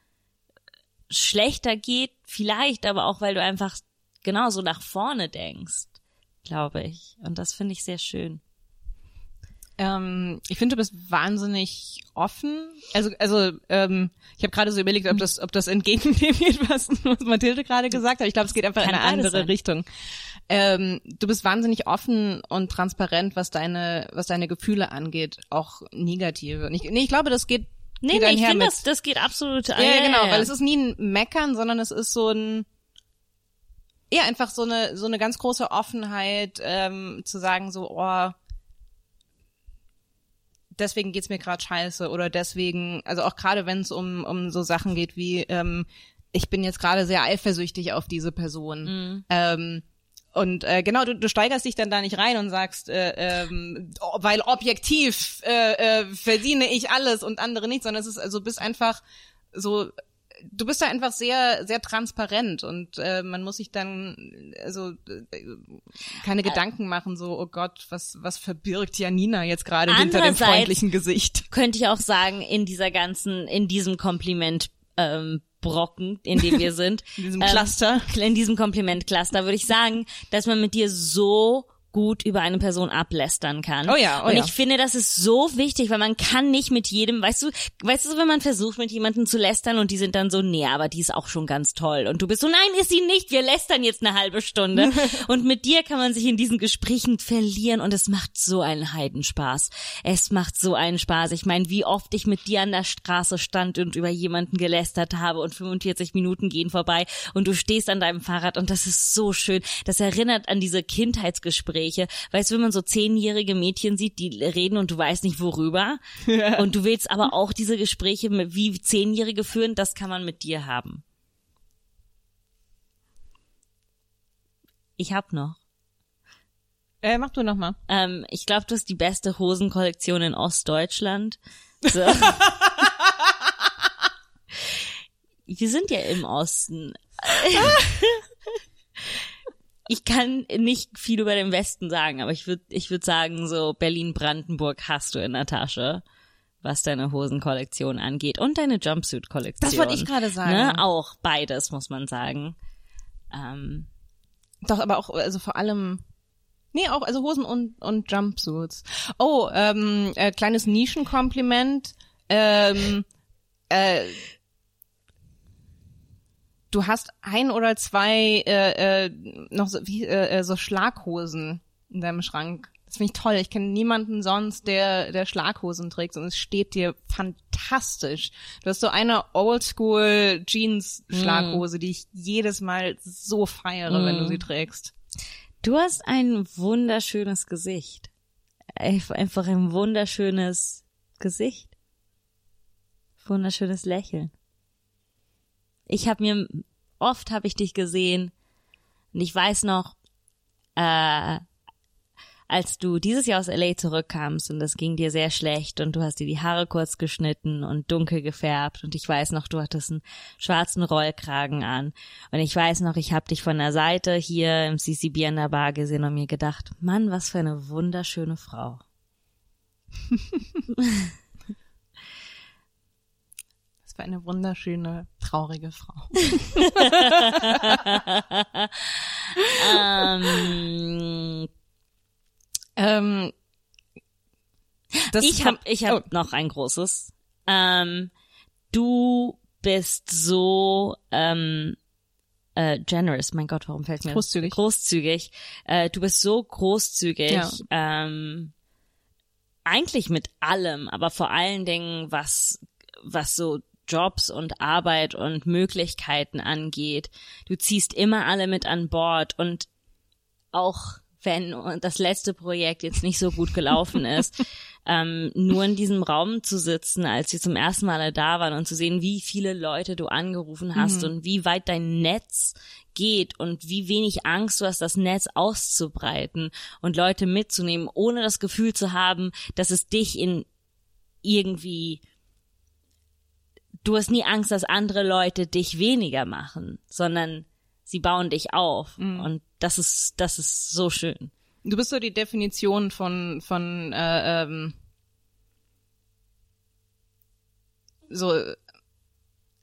schlechter geht, vielleicht, aber auch weil du einfach genauso nach vorne denkst, glaube ich. Und das finde ich sehr schön. Ähm, ich finde, du bist wahnsinnig offen. Also, also ähm, ich habe gerade so überlegt, ob das, ob das entgegen dem geht, [laughs] was, was Mathilde gerade gesagt hat. Ich glaube, es geht einfach Kann in eine andere sein. Richtung. Ähm, du bist wahnsinnig offen und transparent, was deine, was deine Gefühle angeht, auch negative. Und ich, nee, ich glaube, das geht Nee, nee, ich finde, das, das geht absolut. Ja, ja, genau, weil es ist nie ein Meckern, sondern es ist so ein eher einfach so eine so eine ganz große Offenheit ähm, zu sagen so oh deswegen geht's mir gerade scheiße oder deswegen also auch gerade wenn es um um so Sachen geht wie ähm, ich bin jetzt gerade sehr eifersüchtig auf diese Person mhm. ähm, und äh, genau, du, du steigerst dich dann da nicht rein und sagst, äh, ähm, weil objektiv äh, äh, verdiene ich alles und andere nicht, sondern es ist also bist einfach so du bist da einfach sehr sehr transparent und äh, man muss sich dann also äh, keine Gedanken machen so oh Gott was was verbirgt Janina jetzt gerade hinter dem freundlichen Gesicht? könnte ich auch sagen in dieser ganzen in diesem Kompliment ähm, Brocken, in dem wir [laughs] sind. in diesem Cluster. Ähm, in diesem Kompliment-Cluster würde ich sagen, dass man mit dir so gut über eine Person ablästern kann. Oh ja, oh Und ja. ich finde, das ist so wichtig, weil man kann nicht mit jedem, weißt du, weißt du, wenn man versucht, mit jemandem zu lästern und die sind dann so, nee, aber die ist auch schon ganz toll. Und du bist so, nein, ist sie nicht, wir lästern jetzt eine halbe Stunde. [laughs] und mit dir kann man sich in diesen Gesprächen verlieren und es macht so einen Heidenspaß. Es macht so einen Spaß. Ich meine, wie oft ich mit dir an der Straße stand und über jemanden gelästert habe und 45 Minuten gehen vorbei und du stehst an deinem Fahrrad und das ist so schön. Das erinnert an diese Kindheitsgespräche Gespräche. Weißt du, wenn man so zehnjährige Mädchen sieht, die reden und du weißt nicht worüber. [laughs] Ja. Und du willst aber auch diese Gespräche wie Zehnjährige führen, das kann man mit dir haben. Ich hab noch. Äh, mach du noch mal. Ähm, ich glaube, du hast die beste Hosenkollektion in Ostdeutschland. So. [laughs] Wir sind ja im Osten. [laughs] ich kann nicht viel über den Westen sagen, aber ich würde ich würd sagen, so Berlin-Brandenburg hast du in der Tasche, was deine Hosenkollektion angeht und deine Jumpsuit-Kollektion. Das wollte ich gerade sagen. Ne? Auch beides, muss man sagen. Ähm, Doch, aber auch, also vor allem Nee, auch, also Hosen und, und Jumpsuits. Oh, ähm, äh, kleines Nischenkompliment. Ähm, äh, du hast ein oder zwei äh, äh, noch so, wie, äh, äh, so Schlaghosen in deinem Schrank. Das finde ich toll. Ich kenne niemanden sonst, der, der Schlaghosen trägt und es steht dir fantastisch. Du hast so eine Oldschool Jeans Schlaghose, die ich jedes Mal so feiere, wenn du sie trägst. Du hast ein wunderschönes Gesicht. Einf- Einfach ein wunderschönes Gesicht. Wunderschönes Lächeln. Ich habe mir, oft habe ich dich gesehen und ich weiß noch, äh, als du dieses Jahr aus LA zurückkamst und es ging dir sehr schlecht und du hast dir die Haare kurz geschnitten und dunkel gefärbt und ich weiß noch, du hattest einen schwarzen Rollkragen an und ich weiß noch, ich habe dich von der Seite hier im CCB an der Bar gesehen und mir gedacht, Mann, was für eine wunderschöne Frau. [laughs] Das war eine wunderschöne, traurige Frau. [laughs] Ähm, ähm, ich habe ich hab oh. noch ein großes. Ähm, du bist so ähm, äh, generous, mein Gott, warum fällt mir Großzügig. das? Großzügig. Äh, du bist so großzügig. Ja. Ähm, eigentlich mit allem, aber vor allen Dingen was was so Jobs und Arbeit und Möglichkeiten angeht. Du ziehst immer alle mit an Bord und auch wenn das letzte Projekt jetzt nicht so gut gelaufen ist, [laughs] ähm, nur in diesem Raum zu sitzen, als wir zum ersten Mal da waren und zu sehen, wie viele Leute du angerufen hast und wie weit dein Netz geht und wie wenig Angst du hast, das Netz auszubreiten und Leute mitzunehmen, ohne das Gefühl zu haben, dass es dich in irgendwie du hast nie Angst, dass andere Leute dich weniger machen, sondern sie bauen dich auf. Und das ist, das ist so schön. Du bist so die Definition von von äh, ähm, so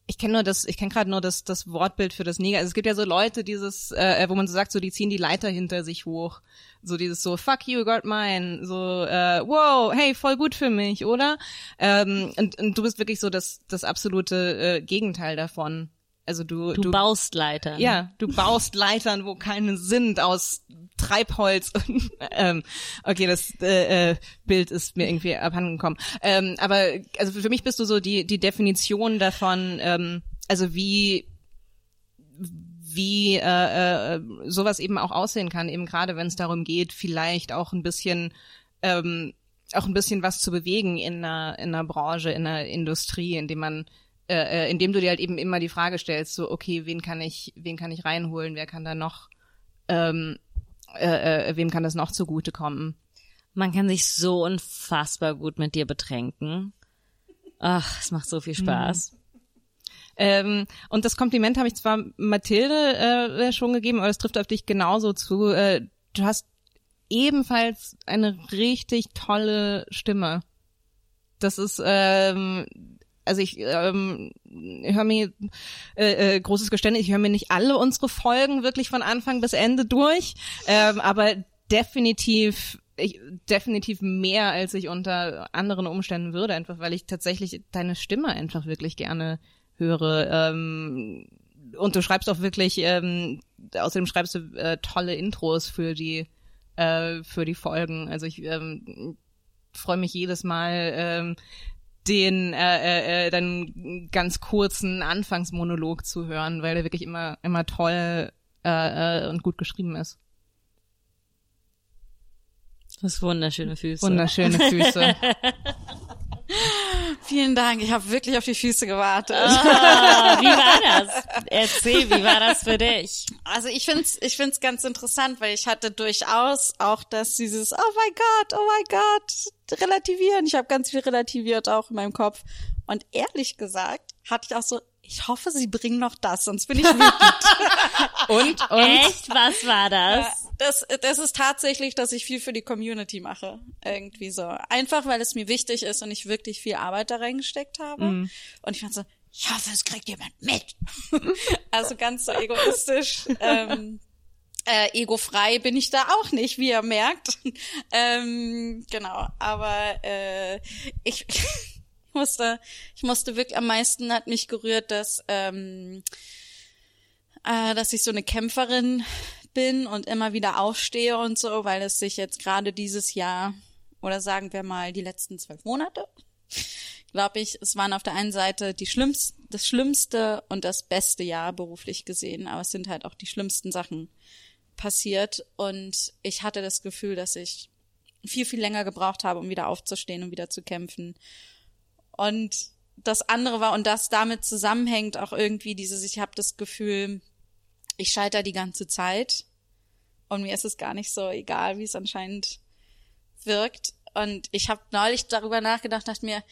ich kenne nur das, ich kenne gerade nur das, das Wortbild für das Neger. Also es gibt ja so Leute, dieses, äh, wo man so sagt, so die ziehen die Leiter hinter sich hoch. So dieses so, fuck you, got mine. So, äh, wow, hey, voll gut für mich, oder? Ähm, und, und du bist wirklich so das, das absolute äh, Gegenteil davon. Also du, Du, baust Leitern. ja, du baust Leitern, wo keine sind, aus Treibholz. [laughs] Und, ähm, okay, das äh, äh, Bild ist mir irgendwie abhandengekommen. Ähm, aber also für mich bist du so die die Definition davon, ähm, also wie wie äh, äh, sowas eben auch aussehen kann, eben gerade wenn es darum geht, vielleicht auch ein bisschen ähm, auch ein bisschen was zu bewegen in einer, in einer Branche, in einer Industrie, indem man äh, äh, indem du dir halt eben immer die Frage stellst, so okay, wen kann ich, wen kann ich reinholen, wer kann da noch, ähm, äh, äh, wem kann das noch zugutekommen? Man kann sich so unfassbar gut mit dir betränken. Ach, es macht so viel Spaß. Ähm, und das Kompliment habe ich zwar Mathilde äh, schon gegeben, aber es trifft auf dich genauso zu. Äh, du hast ebenfalls eine richtig tolle Stimme. Das ist, ähm, also ich ähm, höre mir äh, äh, großes Geständnis, ich höre mir nicht alle unsere Folgen wirklich von Anfang bis Ende durch, ähm, aber definitiv ich, definitiv mehr, als ich unter anderen Umständen würde, einfach weil ich tatsächlich deine Stimme einfach wirklich gerne höre. Ähm, und du schreibst auch wirklich, ähm, außerdem schreibst du äh, tolle Intros für die äh, für die Folgen. Also ich ähm, freue mich jedes Mal, ähm, den äh, äh, äh, dann ganz kurzen Anfangsmonolog zu hören, weil der wirklich immer immer toll äh, äh, und gut geschrieben ist. Das wunderschöne Füße. Wunderschöne Füße. [laughs] Vielen Dank. Ich habe wirklich auf die Füße gewartet. Ah, wie war das? Erzähl, wie war das für dich? Also ich find's, ich find's ganz interessant, weil ich hatte durchaus auch das dieses, oh mein Gott, oh mein Gott, relativieren. Ich habe ganz viel relativiert auch in meinem Kopf. Und ehrlich gesagt hatte ich auch so, ich hoffe, sie bringen noch das, sonst bin ich wütend. [laughs] Und und Echt? Was war das? Das, das ist tatsächlich, dass ich viel für die Community mache. Irgendwie so. Einfach, weil es mir wichtig ist und ich wirklich viel Arbeit da reingesteckt habe. Und ich fand so, ich hoffe, es kriegt jemand mit. [laughs] also ganz so egoistisch. ähm, äh, egofrei bin ich da auch nicht, wie ihr merkt. ähm, genau, aber äh, ich, ich [laughs] musste, ich musste wirklich am meisten hat mich gerührt, dass ähm, äh, dass ich so eine Kämpferin bin und immer wieder aufstehe und so, weil es sich jetzt gerade dieses Jahr oder sagen wir mal die letzten zwölf Monate, glaube ich, es waren auf der einen Seite die schlimmst, das schlimmste und das beste Jahr beruflich gesehen, aber es sind halt auch die schlimmsten Sachen passiert und ich hatte das Gefühl, dass ich viel, viel länger gebraucht habe, um wieder aufzustehen und wieder zu kämpfen. Und das andere war, und das damit zusammenhängt auch irgendwie dieses, ich habe das Gefühl, ich scheiter die ganze Zeit und mir ist es gar nicht so egal, wie es anscheinend wirkt. Und ich habe neulich darüber nachgedacht, dachte mir,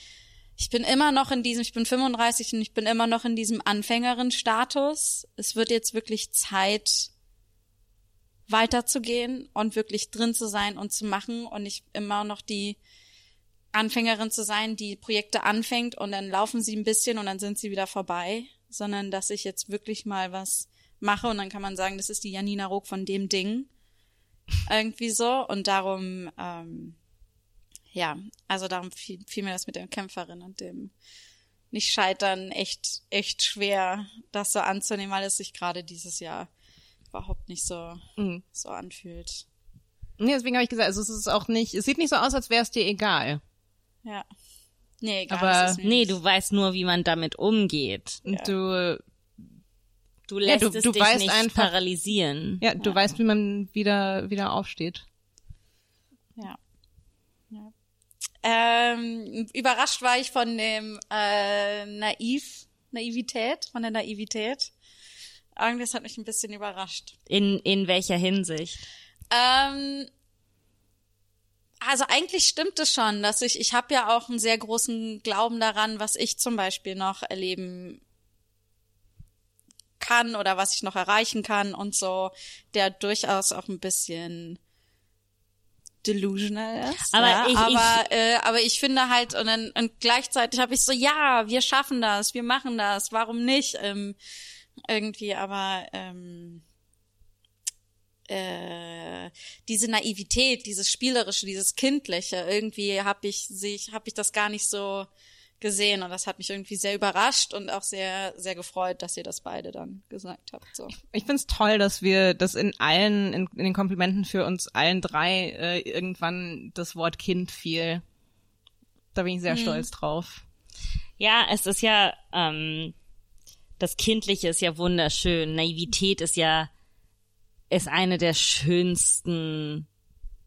ich bin immer noch in diesem, ich bin 35 und ich bin immer noch in diesem Anfängerin-Status. Es wird jetzt wirklich Zeit, weiterzugehen und wirklich drin zu sein und zu machen und nicht immer noch die Anfängerin zu sein, die Projekte anfängt und dann laufen sie ein bisschen und dann sind sie wieder vorbei, sondern dass ich jetzt wirklich mal was mache und dann kann man sagen, das ist die Janina Rook von dem Ding. Irgendwie so und darum, ähm, ja, also darum fiel, fiel mir das mit der Kämpferin und dem nicht scheitern echt, echt schwer, das so anzunehmen, weil es sich gerade dieses Jahr überhaupt nicht so, Mhm. so anfühlt. Nee, deswegen habe ich gesagt, also es ist auch nicht, es sieht nicht so aus, als wäre es dir egal. Ja. Nee, egal. Aber Nee, du weißt nur, wie man damit umgeht. Und Ja. du, Du lässt du- es du dich weißt nicht einfach- paralysieren. ja, du weißt, wie man wieder, wieder aufsteht. Ja. ja. Ähm, überrascht war ich von dem äh, Naiv, Naivität, von der Naivität. Irgendwie, das hat mich ein bisschen überrascht. In, in welcher Hinsicht? Ähm, also eigentlich stimmt es schon, dass ich, ich habe ja auch einen sehr großen Glauben daran, was ich zum Beispiel noch erleben kann oder was ich noch erreichen kann und so, der durchaus auch ein bisschen delusional ist. Aber ja, ich- aber, äh, aber ich finde halt und dann und gleichzeitig habe ich so ja, wir schaffen das, wir machen das, warum nicht ähm, irgendwie, aber ähm, äh, diese Naivität, dieses spielerische, dieses kindliche, irgendwie habe ich sich habe ich das gar nicht so gesehen und das hat mich irgendwie sehr überrascht und auch sehr sehr gefreut, dass ihr das beide dann gesagt habt. So. Ich find's toll, dass wir das in allen, in, in den Komplimenten für uns allen drei äh, irgendwann das Wort Kind fiel. Da bin ich sehr stolz drauf. Ja, es ist ja, ähm, das Kindliche ist ja wunderschön. Naivität ist ja, ist eine der schönsten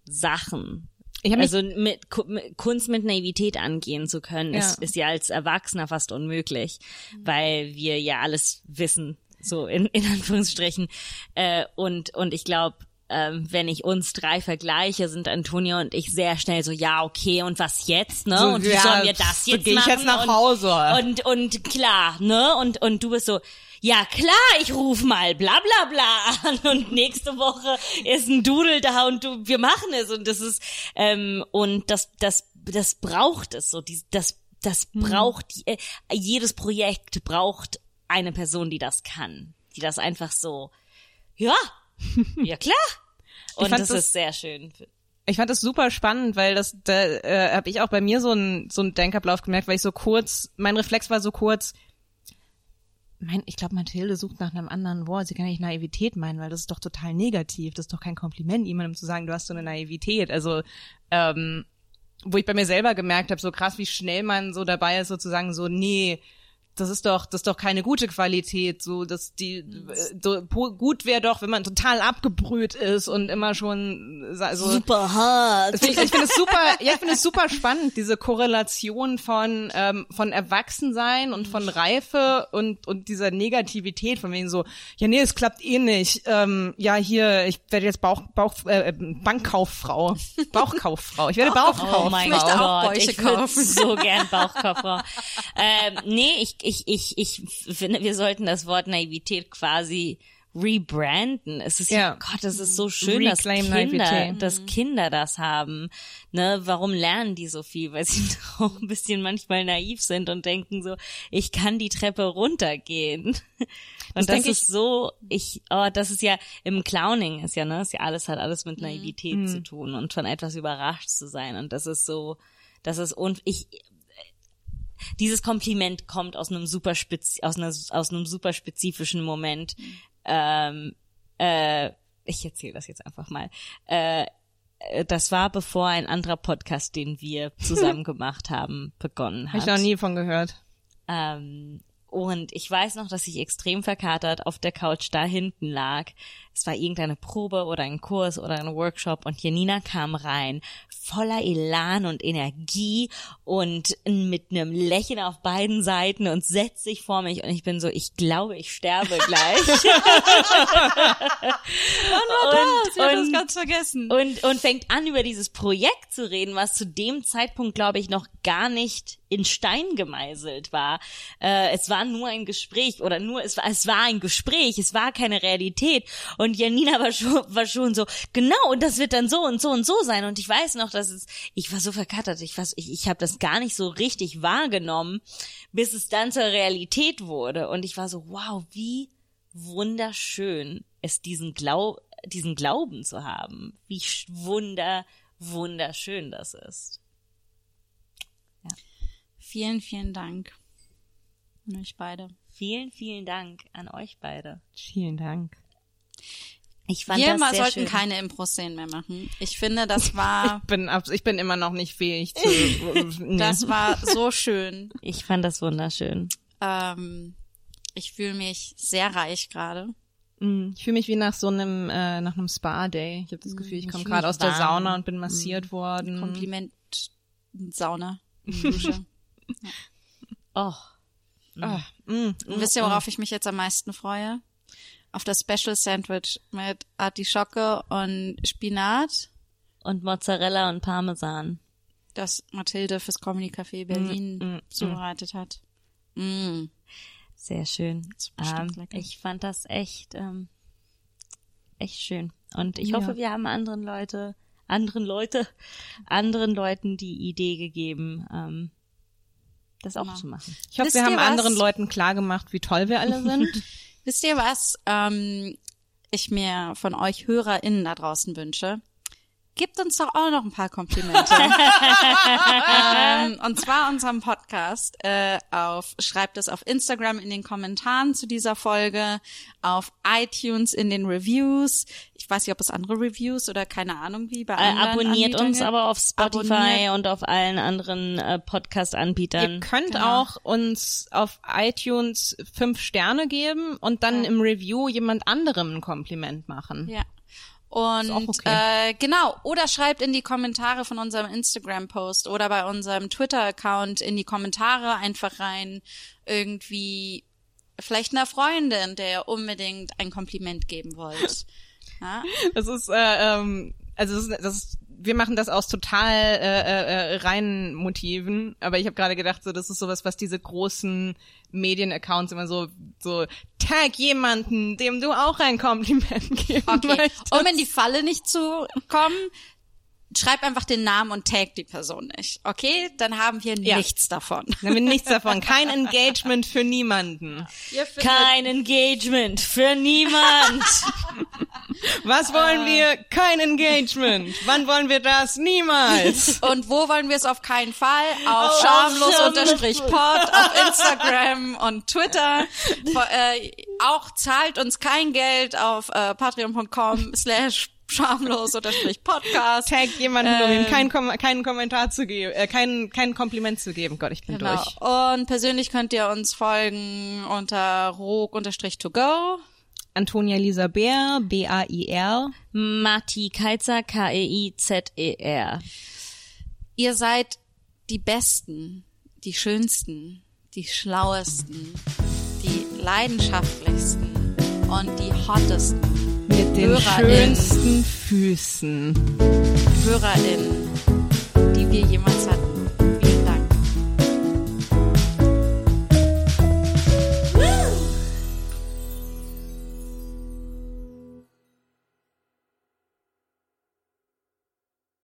Sachen. Also mit, mit Kunst mit Naivität angehen zu können, ist, Ja. ist ja als Erwachsener fast unmöglich, weil wir ja alles wissen, so in, in Anführungsstrichen. Äh, und, und ich glaube, ähm, wenn ich uns drei vergleiche, sind Antonia und ich sehr schnell so, ja, okay, und was jetzt, ne? So, und wie ja, sollen wir das so jetzt geh ich machen? jetzt nach und, Hause. Und, und klar, ne? Und, und du bist so, ja klar, ich ruf mal bla bla bla an [laughs] und nächste Woche ist ein Dudel da und du, wir machen es und das ist, ähm, und das, das, das braucht es so, die, das, das braucht, äh, jedes Projekt braucht eine Person, die das kann, die das einfach so, ja, [laughs] ja klar. Und das, das- ist sehr schön. Ich fand das super spannend, weil das, da äh, habe ich auch bei mir so einen so einen Denkablauf gemerkt, weil ich so kurz, mein Reflex war so kurz, mein, ich glaube, Mathilde sucht nach einem anderen Wort. Sie kann nicht Naivität meinen, weil das ist doch total negativ. Das ist doch kein Kompliment, jemandem zu sagen, du hast so eine Naivität. Also, ähm, wo ich bei mir selber gemerkt habe, so krass, wie schnell man so dabei ist, sozusagen so, nee, das ist doch, das ist doch keine gute Qualität. So, dass die äh, so, gut wäre doch, wenn man total abgebrüht ist und immer schon äh, so Super hart. ich, ich finde es super, ja, ich finde es super spannend, diese Korrelation von ähm, von Erwachsensein und von Reife und und dieser Negativität von wegen so, ja nee, es klappt eh nicht. Ähm, ja hier, ich werde jetzt Bauch Bauch äh, Bankkauffrau, Bauchkauffrau. Ich werde Bauchkauffrau. Oh mein möchte Gott, ich würde kaufen. so gern Bauchkauffrau. [laughs] ähm, nee, ich, ich, ich, ich finde, wir sollten das Wort Naivität quasi rebranden. Es ist ja. Gott, es ist so schön, dass Kinder, Naivität. dass Kinder das haben. Ne, warum lernen die so viel? Weil sie [laughs] auch ein bisschen manchmal naiv sind und denken so, ich kann die Treppe runtergehen. [laughs] Und das, ich- ist so, ich, oh, das ist ja im Clowning ist ja, ne, ist ja alles hat alles Mhm. mit Naivität zu tun und von etwas überrascht zu sein. Und das ist so, das ist und ich, dieses Kompliment kommt aus einem super spez aus, einer, aus einem super spezifischen Moment. ähm, äh, ich erzähle das jetzt einfach mal. Äh, das war bevor ein anderer Podcast, den wir [laughs] zusammen gemacht haben, begonnen Habe hat. ich noch nie von gehört. Ähm, und ich weiß noch, dass ich extrem verkatert auf der Couch da hinten lag. Es war irgendeine Probe oder ein Kurs oder ein Workshop und Janina kam rein, voller Elan und Energie und mit einem Lächeln auf beiden Seiten und setzt sich vor mich und ich bin so, ich glaube, ich sterbe gleich. [laughs] [laughs] und, ich hab das und- ganz vergessen. und, und fängt an, über dieses Projekt zu reden, was zu dem Zeitpunkt, glaube ich, noch gar nicht in Stein gemeißelt war. Äh, es war nur ein Gespräch oder nur, es war, es war ein Gespräch, es war keine Realität. Und Janina war schon, war schon so, genau, und das wird dann so und so und so sein. Und ich weiß noch, dass es, ich war so verkattert, ich, war ich, ich habe das gar nicht so richtig wahrgenommen, bis es dann zur Realität wurde. Und ich war so, wow, wie wunderschön es diesen Glau diesen Glauben zu haben. Wie wunder, wunderschön das ist. Vielen, vielen Dank an euch beide. Vielen, vielen Dank an euch beide. Vielen Dank. Ich fand Wir das sehr sollten schön. keine Impro-Szenen mehr machen. Ich finde, das [laughs] war, Ich bin, ich bin immer noch nicht fähig zu. [laughs] nee. das war so schön. ich fand das wunderschön. Ähm, ich fühle mich sehr reich gerade. Mm, Ich fühle mich wie nach so einem äh, nach einem Spa-Day. Ich habe das Gefühl, ich komme gerade aus der warm. Sauna und bin massiert worden. Kompliment Sauna. [laughs] Dusche. Oh, Ah, mm, Und wisst ihr, worauf ich mich jetzt am meisten freue? Auf das Special Sandwich mit Artischocke und Spinat, und Mozzarella und Parmesan. das Mathilde fürs Comedy Café Berlin Mm, mm, zubereitet hat. Mm. Sehr schön. Ähm, ich fand das echt, ähm, echt schön. Und ich Ja. hoffe, wir haben anderen Leute, anderen Leute, anderen Leuten die Idee gegeben, ähm, das auch Genau. zu machen. Ich hoffe, Wisst wir haben was? anderen Leuten klar gemacht, wie toll wir alle sind. [laughs] Wisst ihr, was ähm, ich mir von euch HörerInnen da draußen wünsche? Gebt uns doch auch noch ein paar Komplimente. [laughs] ähm, und zwar unserem Podcast äh, auf, schreibt es auf Instagram in den Kommentaren zu dieser Folge, auf iTunes in den Reviews. Ich weiß nicht, ob es andere Reviews oder keine Ahnung wie bei Äh, anderen abonniert Anbietern uns gibt. aber auf Spotify Abonniert. und auf allen anderen äh, Podcast-Anbietern. Ihr könnt Genau. auch uns auf iTunes fünf Sterne geben und dann Ja. im Review jemand anderem ein Kompliment machen. Ja. Und okay. äh, genau, oder schreibt in die Kommentare von unserem Instagram-Post oder bei unserem Twitter-Account in die Kommentare einfach rein irgendwie vielleicht einer Freundin, der ihr unbedingt ein Kompliment geben wollt. [laughs] Ja? Das ist, äh, ähm, also das ist, das ist, wir machen das aus total äh, äh, äh, reinen Motiven, aber ich habe gerade gedacht, so das ist sowas, was diese großen Medienaccounts immer so so tag jemanden, dem du auch ein Kompliment geben Okay. möchtest. Um in die Falle nicht zu kommen, schreib einfach den Namen und tag die Person nicht. Okay? Dann haben wir Ja. nichts davon. Dann haben wir nichts [laughs] davon, kein Engagement für niemanden. Kein Engagement für niemand. [laughs] Was wollen wir? Kein Engagement. Wann wollen wir das? Niemals. [laughs] Und wo wollen wir es auf keinen Fall? Auf Auf schamlos-pod auf Instagram und Twitter. Äh, auch zahlt uns kein Geld auf äh, patreon.com slash schamlos-podcast. Tag jemanden, um ihm Ähm. keinen, Kom keinen Kommentar zu geben, äh, keinen, keinen Kompliment zu geben. Gott, ich bin Genau. durch. Und persönlich könnt ihr uns folgen unter rog-to-go. Antonia Lisa Bär, B-A-I-R. Matti Keizer, E K-E-I-Z-E-R. Ihr seid die Besten, die Schönsten, die Schlauesten, die leidenschaftlichsten und die hottesten Mit den HörerInnen. schönsten Füßen. HörerInnen, die wir jemals hatten.